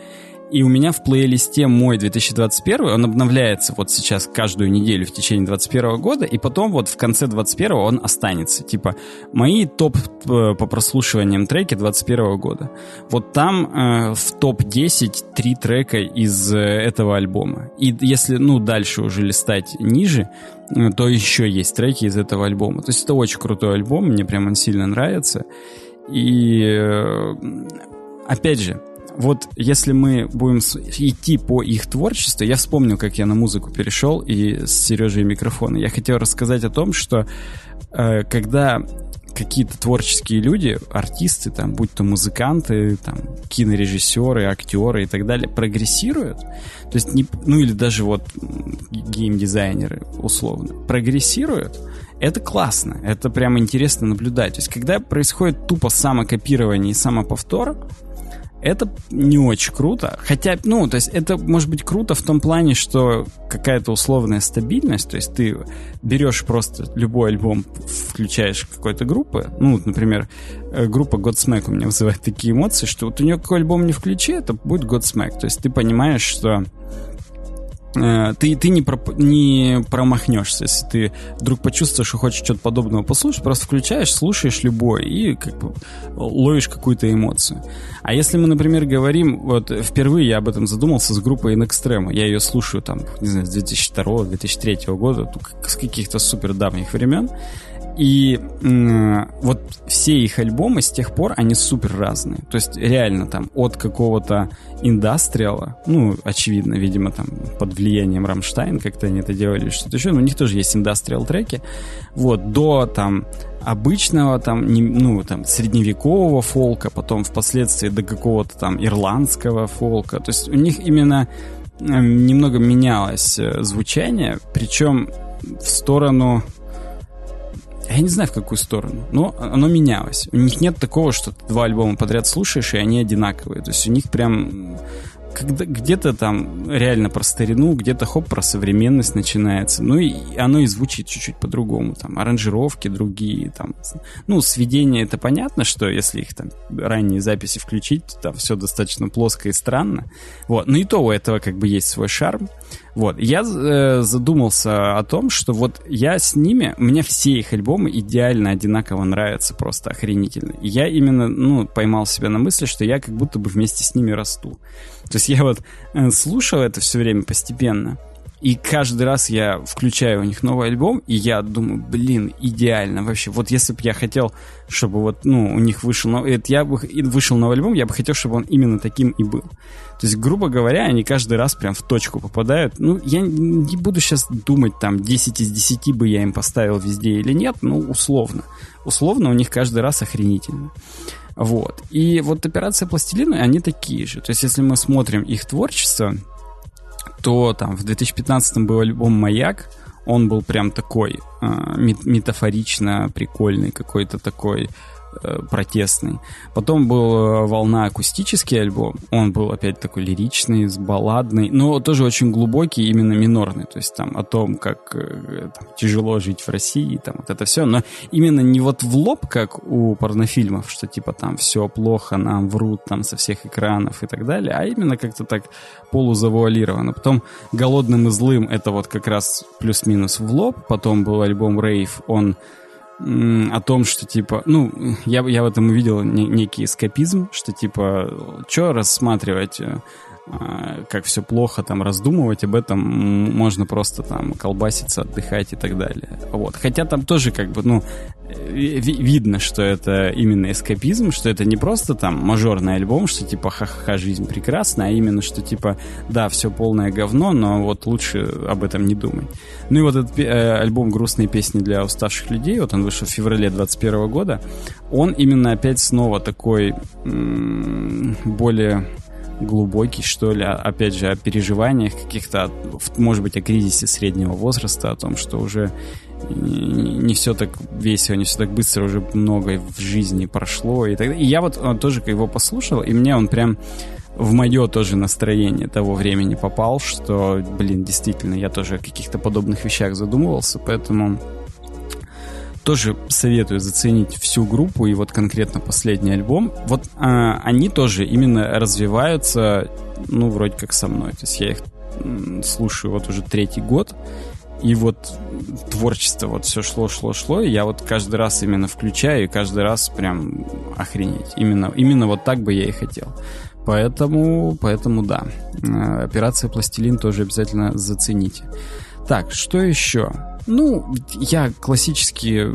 И у меня в плейлисте мой 2021, он обновляется вот сейчас каждую неделю в течение 2021 года, и потом вот в конце 2021 он останется. Типа мои топ э, по прослушиваниям треки 2021 года. Вот там э, в топ-10 три трека из э, этого альбома. И если, ну, дальше уже листать ниже, э, то еще есть треки из этого альбома. То есть это очень крутой альбом, мне прям он сильно нравится. И э, опять же, вот если мы будем идти по их творчеству, я вспомнил, как я на музыку перешел и с Сережей микрофона. Я хотел рассказать о том, что э, когда какие-то творческие люди, артисты, там, будь то музыканты, там, кинорежиссеры, актеры и так далее, прогрессируют, то есть, не, ну или даже вот геймдизайнеры, условно, прогрессируют, это классно, это прям интересно наблюдать. То есть, когда происходит тупо самокопирование и самоповтор, это не очень круто. Хотя, ну, то есть это может быть круто в том плане, что какая-то условная стабильность, то есть ты берешь просто любой альбом, включаешь какой-то группы, ну, вот, например, э, группа Godsmack у меня вызывает такие эмоции, что вот у нее какой альбом не включи, это будет Godsmack. То есть ты понимаешь, что ты, ты не, проп, не промахнешься, если ты вдруг почувствуешь, что хочешь что-то подобного послушать, просто включаешь, слушаешь любой и как бы ловишь какую-то эмоцию. А если мы, например, говорим, вот впервые я об этом задумался с группой In Extremo, я ее слушаю там, не знаю, с 2002-2003 года, с каких-то супер давних времен, и э, вот все их альбомы с тех пор, они супер разные. То есть реально там от какого-то индастриала, ну, очевидно, видимо, там под влиянием Рамштайн как-то они это делали, что-то еще, но у них тоже есть индастриал треки, вот, до там обычного там, не, ну, там, средневекового фолка, потом впоследствии до какого-то там ирландского фолка. То есть у них именно э, немного менялось э, звучание, причем в сторону я не знаю, в какую сторону, но оно менялось. У них нет такого, что ты два альбома подряд слушаешь, и они одинаковые. То есть у них прям когда, где-то там реально про старину, где-то хоп, про современность начинается. Ну и оно и звучит чуть-чуть по-другому. Там аранжировки другие, там, ну, сведения это понятно, что если их там ранние записи включить, там все достаточно плоско и странно. Вот. Но и то у этого как бы есть свой шарм. Вот, я э, задумался о том, что вот я с ними, мне все их альбомы идеально одинаково нравятся, просто охренительно. И я именно, ну, поймал себя на мысли, что я как будто бы вместе с ними расту. То есть я вот э, слушал это все время постепенно, и каждый раз я включаю у них новый альбом, и я думаю, блин, идеально вообще. Вот если бы я хотел, чтобы вот, ну, у них вышел, новый, я бы вышел новый альбом, я бы хотел, чтобы он именно таким и был. То есть, грубо говоря, они каждый раз прям в точку попадают. Ну, я не буду сейчас думать, там, 10 из 10 бы я им поставил везде или нет, ну, условно. Условно у них каждый раз охренительно. Вот. И вот операция пластилина, они такие же. То есть, если мы смотрим их творчество, то там в 2015 был альбом «Маяк», он был прям такой э, метафорично прикольный, какой-то такой протестный. Потом был э, «Волна» акустический альбом. Он был опять такой лиричный, балладный, но тоже очень глубокий, именно минорный. То есть там о том, как э, там, тяжело жить в России, там вот это все. Но именно не вот в лоб, как у порнофильмов, что типа там все плохо, нам врут там со всех экранов и так далее, а именно как-то так полузавуалировано. Потом «Голодным и злым» — это вот как раз плюс-минус в лоб. Потом был альбом «Рейв», он о том, что типа, ну, я, я в этом увидел некий эскапизм, что типа, что рассматривать э, как все плохо, там, раздумывать об этом, можно просто там колбаситься, отдыхать и так далее. Вот. Хотя там тоже как бы, ну, видно, что это именно эскапизм, что это не просто там мажорный альбом, что типа ха-ха, жизнь прекрасна, а именно, что типа, да, все полное говно, но вот лучше об этом не думать. Ну и вот этот э, альбом «Грустные песни для уставших людей», вот он вышел в феврале 21 года, он именно опять снова такой более глубокий, что ли, опять же, о переживаниях каких-то, может быть, о кризисе среднего возраста, о том, что уже не все так весело, не все так быстро, уже много в жизни прошло и так далее. И я вот а, тоже его послушал, и мне он прям в мое тоже настроение того времени попал, что, блин, действительно, я тоже о каких-то подобных вещах задумывался, поэтому тоже советую заценить всю группу и вот конкретно последний альбом. Вот а, они тоже именно развиваются, ну, вроде как со мной. То есть я их слушаю вот уже третий год, и вот творчество вот все шло, шло, шло, и я вот каждый раз именно включаю, и каждый раз прям охренеть. Именно, именно вот так бы я и хотел. Поэтому, поэтому да. Э, операция «Пластилин» тоже обязательно зацените. Так, что еще? Ну, я классически,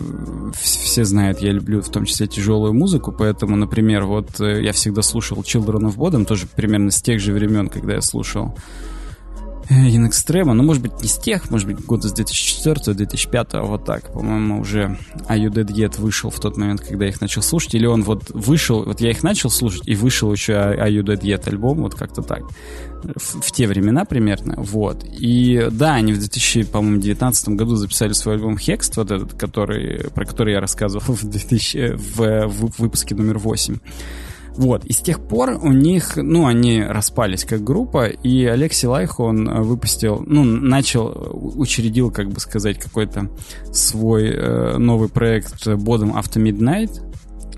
все знают, я люблю в том числе тяжелую музыку, поэтому, например, вот э, я всегда слушал Children of Bodom, тоже примерно с тех же времен, когда я слушал In Extremo, ну, может быть, не с тех, может быть, года с 2004-2005, вот так, по-моему, уже Are You Dead Yet вышел в тот момент, когда я их начал слушать, или он вот вышел, вот я их начал слушать, и вышел еще Are You Dead Yet альбом, вот как-то так, в, в те времена примерно, вот. И да, они в 2019 году записали свой альбом Hext, вот этот, который, про который я рассказывал в, 2000, в, в выпуске номер 8. Вот, и с тех пор у них, ну, они распались как группа, и Олег Силайх, он э, выпустил, ну, начал, учредил, как бы сказать, какой-то свой э, новый проект Bottom After Midnight,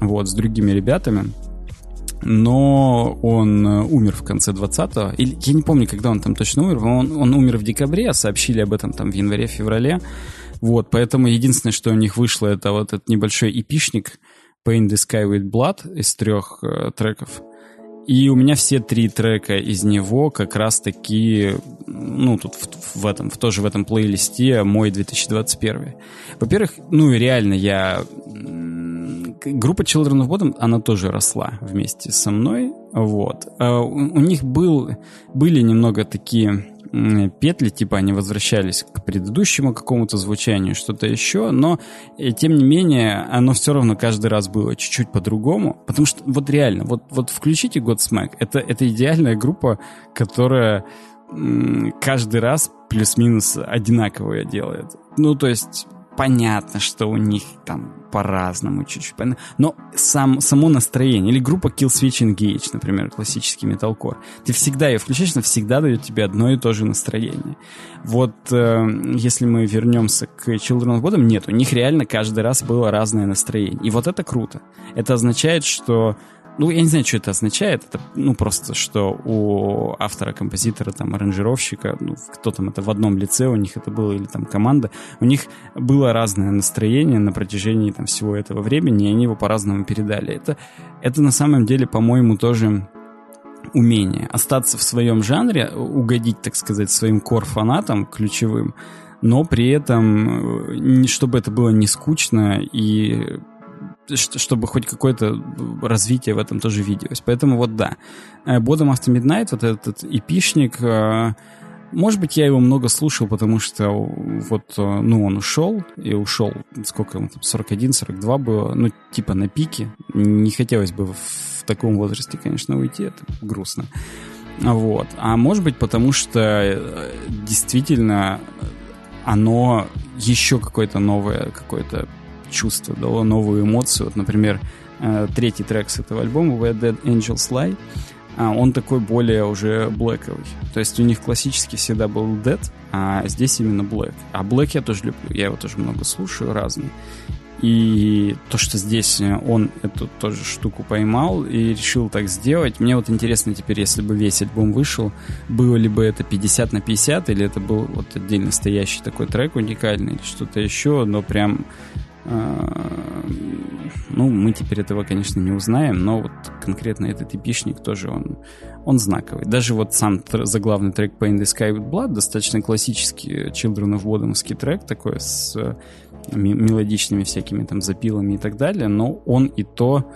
вот, с другими ребятами, но он э, умер в конце 20-го, или я не помню, когда он там точно умер, он, он умер в декабре, а сообщили об этом там в январе-феврале, вот, поэтому единственное, что у них вышло, это вот этот небольшой эпишник, Paint the Sky with Blood из трех э, треков. И у меня все три трека из него как раз таки, ну, тут в, в этом, в, тоже в этом плейлисте мой 2021. Во-первых, ну, реально я... Группа Children of Bottom, она тоже росла вместе со мной, вот. А у, у них был, были немного такие петли, типа они возвращались к предыдущему какому-то звучанию, что-то еще, но э, тем не менее оно все равно каждый раз было чуть-чуть по-другому, потому что вот реально, вот, вот включите Godsmack, это, это идеальная группа, которая каждый раз плюс-минус одинаковое делает. Ну, то есть понятно, что у них там по-разному чуть-чуть. Но сам, само настроение, или группа Kill Switch Engage, например, классический металкор, ты всегда ее включаешь, она всегда дает тебе одно и то же настроение. Вот э, если мы вернемся к Children of Bodom, нет, у них реально каждый раз было разное настроение. И вот это круто. Это означает, что ну, я не знаю, что это означает. Это, ну, просто, что у автора, композитора, там, аранжировщика, ну, кто там это в одном лице у них это было, или там команда, у них было разное настроение на протяжении там всего этого времени, и они его по-разному передали. Это, это на самом деле, по-моему, тоже умение. Остаться в своем жанре, угодить, так сказать, своим кор-фанатам ключевым, но при этом, э, чтобы это было не скучно и чтобы хоть какое-то развитие в этом тоже виделось. Поэтому вот да. Э, Bottom After Midnight, вот этот эпишник, э, может быть, я его много слушал, потому что вот, э, ну, он ушел, и ушел, сколько ему там, 41-42 было, ну, типа на пике. Не хотелось бы в таком возрасте, конечно, уйти, это грустно. Вот. А может быть, потому что действительно оно еще какое-то новое, какое-то чувство, дало новую эмоцию. Вот, например, э, третий трек с этого альбома Where Dead Angels Lie, а, он такой более уже блэковый. То есть у них классически всегда был Dead, а здесь именно Black. А Black я тоже люблю, я его тоже много слушаю, разный. И то, что здесь он эту тоже штуку поймал и решил так сделать. Мне вот интересно теперь, если бы весь альбом вышел, было ли бы это 50 на 50, или это был вот отдельно стоящий такой трек уникальный, или что-то еще, но прям ну, мы теперь этого, конечно, не узнаем, но вот конкретно этот эпишник тоже он, он знаковый. Даже вот сам заглавный трек Pain the Sky with Blood достаточно классический Children of Bodomский трек такой с мелодичными всякими там запилами и так далее, но он и то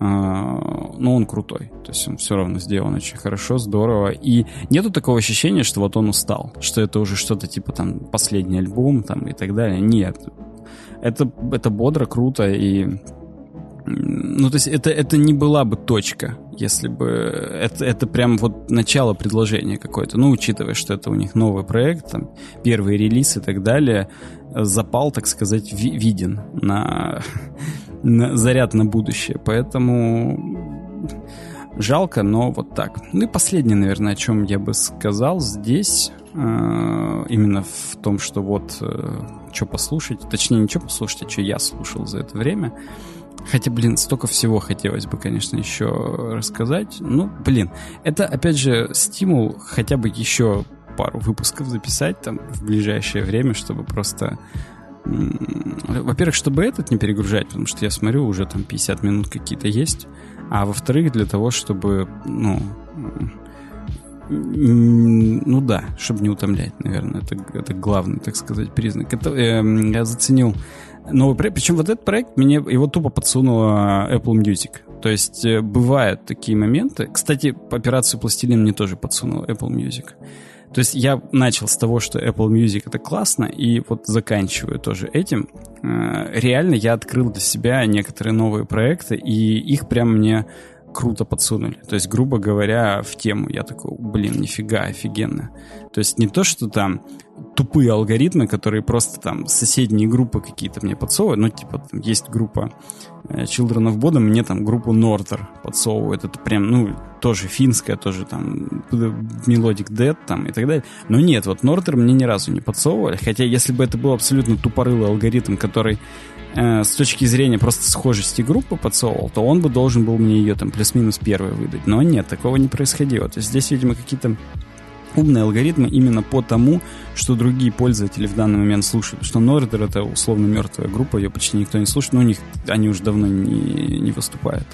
Uh, ну, он крутой. То есть он все равно сделан очень хорошо, здорово. И нету такого ощущения, что вот он устал, что это уже что-то типа там последний альбом там и так далее. Нет это, это бодро, круто и... Ну, то есть это, это не была бы точка, если бы... Это, это прям вот начало предложения какое-то. Ну, учитывая, что это у них новый проект, там, первый релиз и так далее, запал, так сказать, ви- виден на, на заряд на будущее. Поэтому жалко, но вот так. Ну и последнее, наверное, о чем я бы сказал здесь, э, именно в том, что вот э, что послушать. Точнее, не что послушать, а что я слушал за это время. Хотя, блин, столько всего хотелось бы, конечно, еще рассказать. Ну, блин, это, опять же, стимул хотя бы еще пару выпусков записать там в ближайшее время, чтобы просто... Во-первых, чтобы этот не перегружать, потому что я смотрю, уже там 50 минут какие-то есть. А во-вторых, для того, чтобы, ну, ну да, чтобы не утомлять, наверное. Это, это главный, так сказать, признак. Это, э, я заценил новый проект. Причем вот этот проект, мне его тупо подсунула Apple Music. То есть э, бывают такие моменты. Кстати, операцию «Пластилин» мне тоже подсунула Apple Music. То есть я начал с того, что Apple Music это классно, и вот заканчиваю тоже этим. Э, реально я открыл для себя некоторые новые проекты, и их прям мне круто подсунули. То есть, грубо говоря, в тему я такой, блин, нифига, офигенно. То есть не то, что там тупые алгоритмы, которые просто там соседние группы какие-то мне подсовывают, ну, типа, там есть группа э, Children of Bodom, мне там группу Нортер подсовывают, это прям, ну, тоже финская, тоже там Melodic Dead там и так далее. Но нет, вот Нортер мне ни разу не подсовывали, хотя если бы это был абсолютно тупорылый алгоритм, который э, с точки зрения просто схожести группы подсовывал, то он бы должен был мне ее там плюс-минус первой выдать. Но нет, такого не происходило. То есть здесь, видимо, какие-то умные алгоритмы именно по тому, что другие пользователи в данный момент слушают. Что Нордер это условно мертвая группа, ее почти никто не слушает, но у них они уже давно не, не выступают.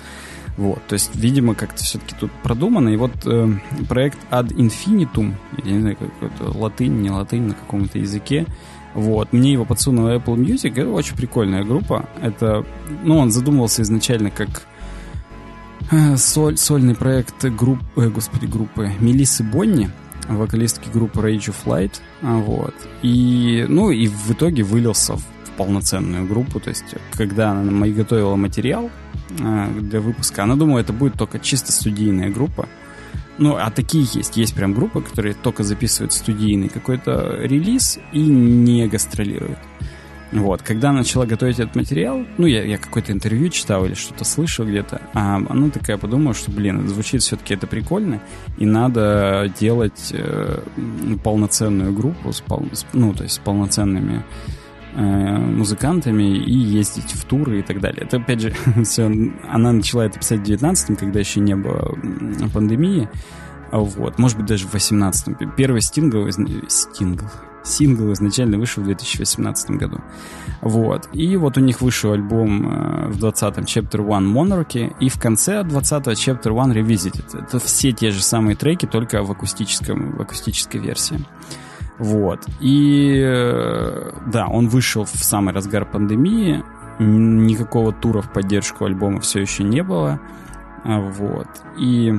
Вот, то есть, видимо, как-то все-таки тут продумано. И вот э, проект Ad Infinitum, я не знаю, какой-то латынь, не латынь, на каком-то языке, вот. Мне его подсунула Apple Music. Это очень прикольная группа. Это, ну, он задумывался изначально как э, соль, сольный проект группы, э, господи, группы Мелиссы Бонни, вокалистки группы Rage of Light. А, вот. И, ну, и в итоге вылился в полноценную группу. То есть, когда она готовила материал э, для выпуска, она думала, это будет только чисто студийная группа. Ну, а такие есть. Есть прям группы, которые только записывают студийный какой-то релиз и не гастролируют. Вот, когда начала готовить этот материал, ну, я, я какое-то интервью читал или что-то слышал где-то, а она такая подумала, что, блин, звучит все-таки это прикольно, и надо делать э, полноценную группу, с пол, ну, то есть с полноценными музыкантами и ездить в туры и так далее. Это, опять же, все, она начала это писать в 19 когда еще не было пандемии, вот, может быть, даже в 18-м. Первый стингл, стингл, сингл изначально вышел в 2018 году. Вот. И вот у них вышел альбом э, в 20-м Chapter One Monarchy, и в конце 20-го Chapter One Revisited. Это все те же самые треки, только в, акустическом, в акустической версии. Вот. И э, да, он вышел в самый разгар пандемии. Никакого тура в поддержку альбома все еще не было. А, вот. И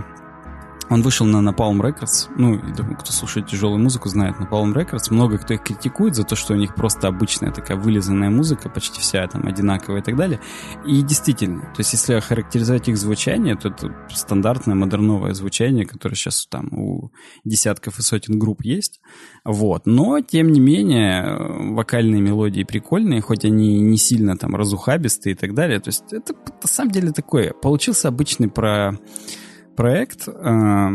он вышел на Napalm Records. Ну, кто слушает тяжелую музыку, знает Napalm Records. Много кто их критикует за то, что у них просто обычная такая вылизанная музыка, почти вся там одинаковая и так далее. И действительно, то есть если охарактеризовать их звучание, то это стандартное модерновое звучание, которое сейчас там у десятков и сотен групп есть. Вот. Но, тем не менее, вокальные мелодии прикольные, хоть они не сильно там разухабистые и так далее. То есть это на самом деле такое. Получился обычный про проект, э,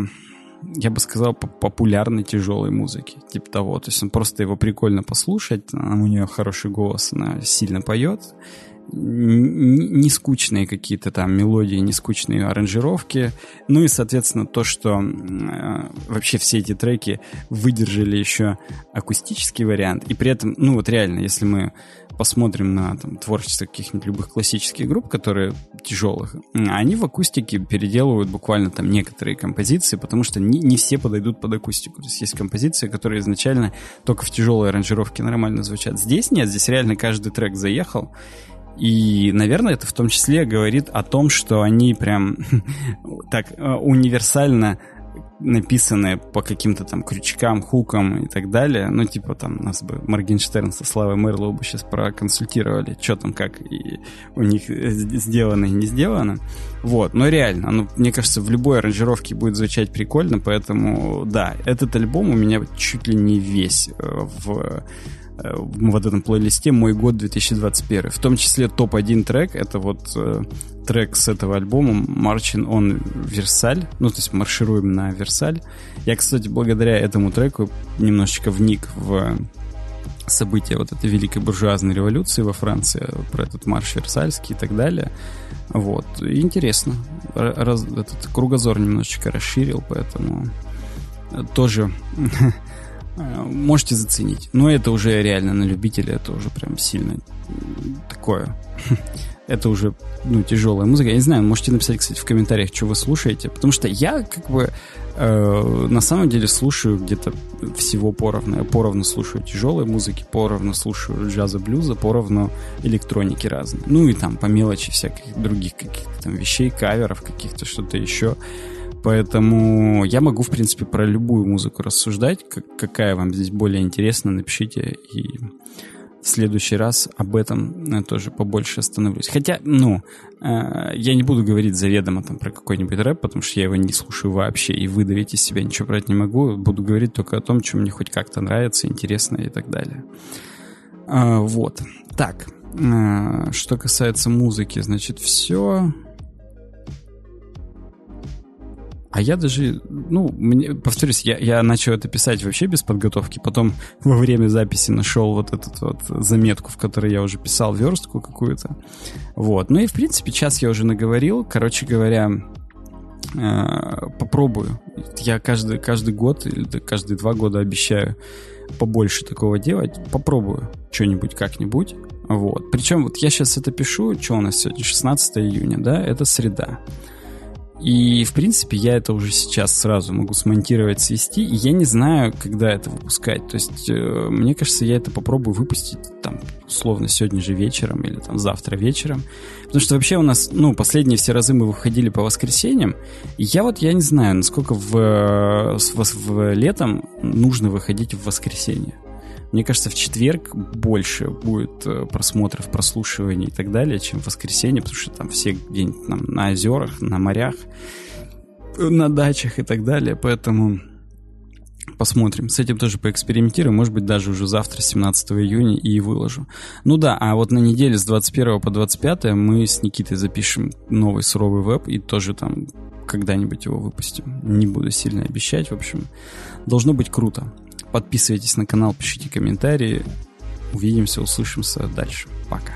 я бы сказал, популярной тяжелой музыки. Типа того. То есть он просто его прикольно послушать. У нее хороший голос, она сильно поет. Не скучные какие-то там мелодии, не скучные аранжировки. Ну и, соответственно, то, что э, вообще все эти треки выдержали еще акустический вариант. И при этом, ну вот реально, если мы посмотрим на там, творчество каких-нибудь любых классических групп, которые тяжелых, они в акустике переделывают буквально там некоторые композиции, потому что не, не все подойдут под акустику. То есть есть композиции, которые изначально только в тяжелой аранжировке нормально звучат. Здесь нет, здесь реально каждый трек заехал, и, наверное, это в том числе говорит о том, что они прям так э, универсально написанные по каким-то там крючкам, хукам и так далее. Ну, типа там нас бы Моргенштерн со Славой Мерлоу бы сейчас проконсультировали, что там как и у них сделано и не сделано. Вот, но реально, ну, мне кажется, в любой аранжировке будет звучать прикольно, поэтому, да, этот альбом у меня чуть ли не весь Э, в вот этом плейлисте «Мой год 2021». В том числе топ-1 трек — это вот э, трек с этого альбома «Marching on Версаль». Ну, то есть «Маршируем на Версаль». Я, кстати, благодаря этому треку немножечко вник в события вот этой великой буржуазной революции во Франции, про этот марш Версальский и так далее. Вот. И интересно. Раз, этот кругозор немножечко расширил, поэтому тоже можете заценить. Но это уже реально на любителя, это уже прям сильно такое. Это уже, ну, тяжелая музыка. Я не знаю, можете написать, кстати, в комментариях, что вы слушаете. Потому что я, как бы, э, на самом деле слушаю где-то всего поровну. Я поровну слушаю тяжелой музыки, поровну слушаю джаза, блюза, поровну электроники разные. Ну и там по мелочи всяких других каких-то там вещей, каверов каких-то, что-то еще. Поэтому я могу, в принципе, про любую музыку рассуждать. Как, какая вам здесь более интересна, напишите. И в следующий раз об этом я тоже побольше остановлюсь. Хотя, ну, э, я не буду говорить заведомо там про какой-нибудь рэп, потому что я его не слушаю вообще, и выдавить из себя ничего брать не могу. Буду говорить только о том, что мне хоть как-то нравится, интересно и так далее. Э, вот. Так, э, что касается музыки, значит, все. А я даже, ну, мне, повторюсь, я, я начал это писать вообще без подготовки, потом во время записи нашел вот эту вот заметку, в которой я уже писал верстку какую-то. Вот. Ну и, в принципе, час я уже наговорил. Короче говоря, э, попробую. Я каждый, каждый год или каждые два года обещаю побольше такого делать. Попробую что-нибудь как-нибудь. Вот. Причем вот я сейчас это пишу, что у нас сегодня, 16 июня, да, это среда. И, в принципе, я это уже сейчас сразу могу смонтировать, свести, и я не знаю, когда это выпускать. То есть, э, мне кажется, я это попробую выпустить, там, условно, сегодня же вечером или там завтра вечером. Потому что вообще у нас, ну, последние все разы мы выходили по воскресеньям, и я вот, я не знаю, насколько в, э, в, в летом нужно выходить в воскресенье. Мне кажется, в четверг больше будет э, просмотров, прослушиваний и так далее, чем в воскресенье, потому что там все где-нибудь там на озерах, на морях, на дачах и так далее. Поэтому Посмотрим. С этим тоже поэкспериментируем. Может быть, даже уже завтра, 17 июня, и выложу. Ну да, а вот на неделе с 21 по 25 мы с Никитой запишем новый суровый веб и тоже там когда-нибудь его выпустим. Не буду сильно обещать. В общем, должно быть круто. Подписывайтесь на канал, пишите комментарии. Увидимся, услышимся дальше. Пока.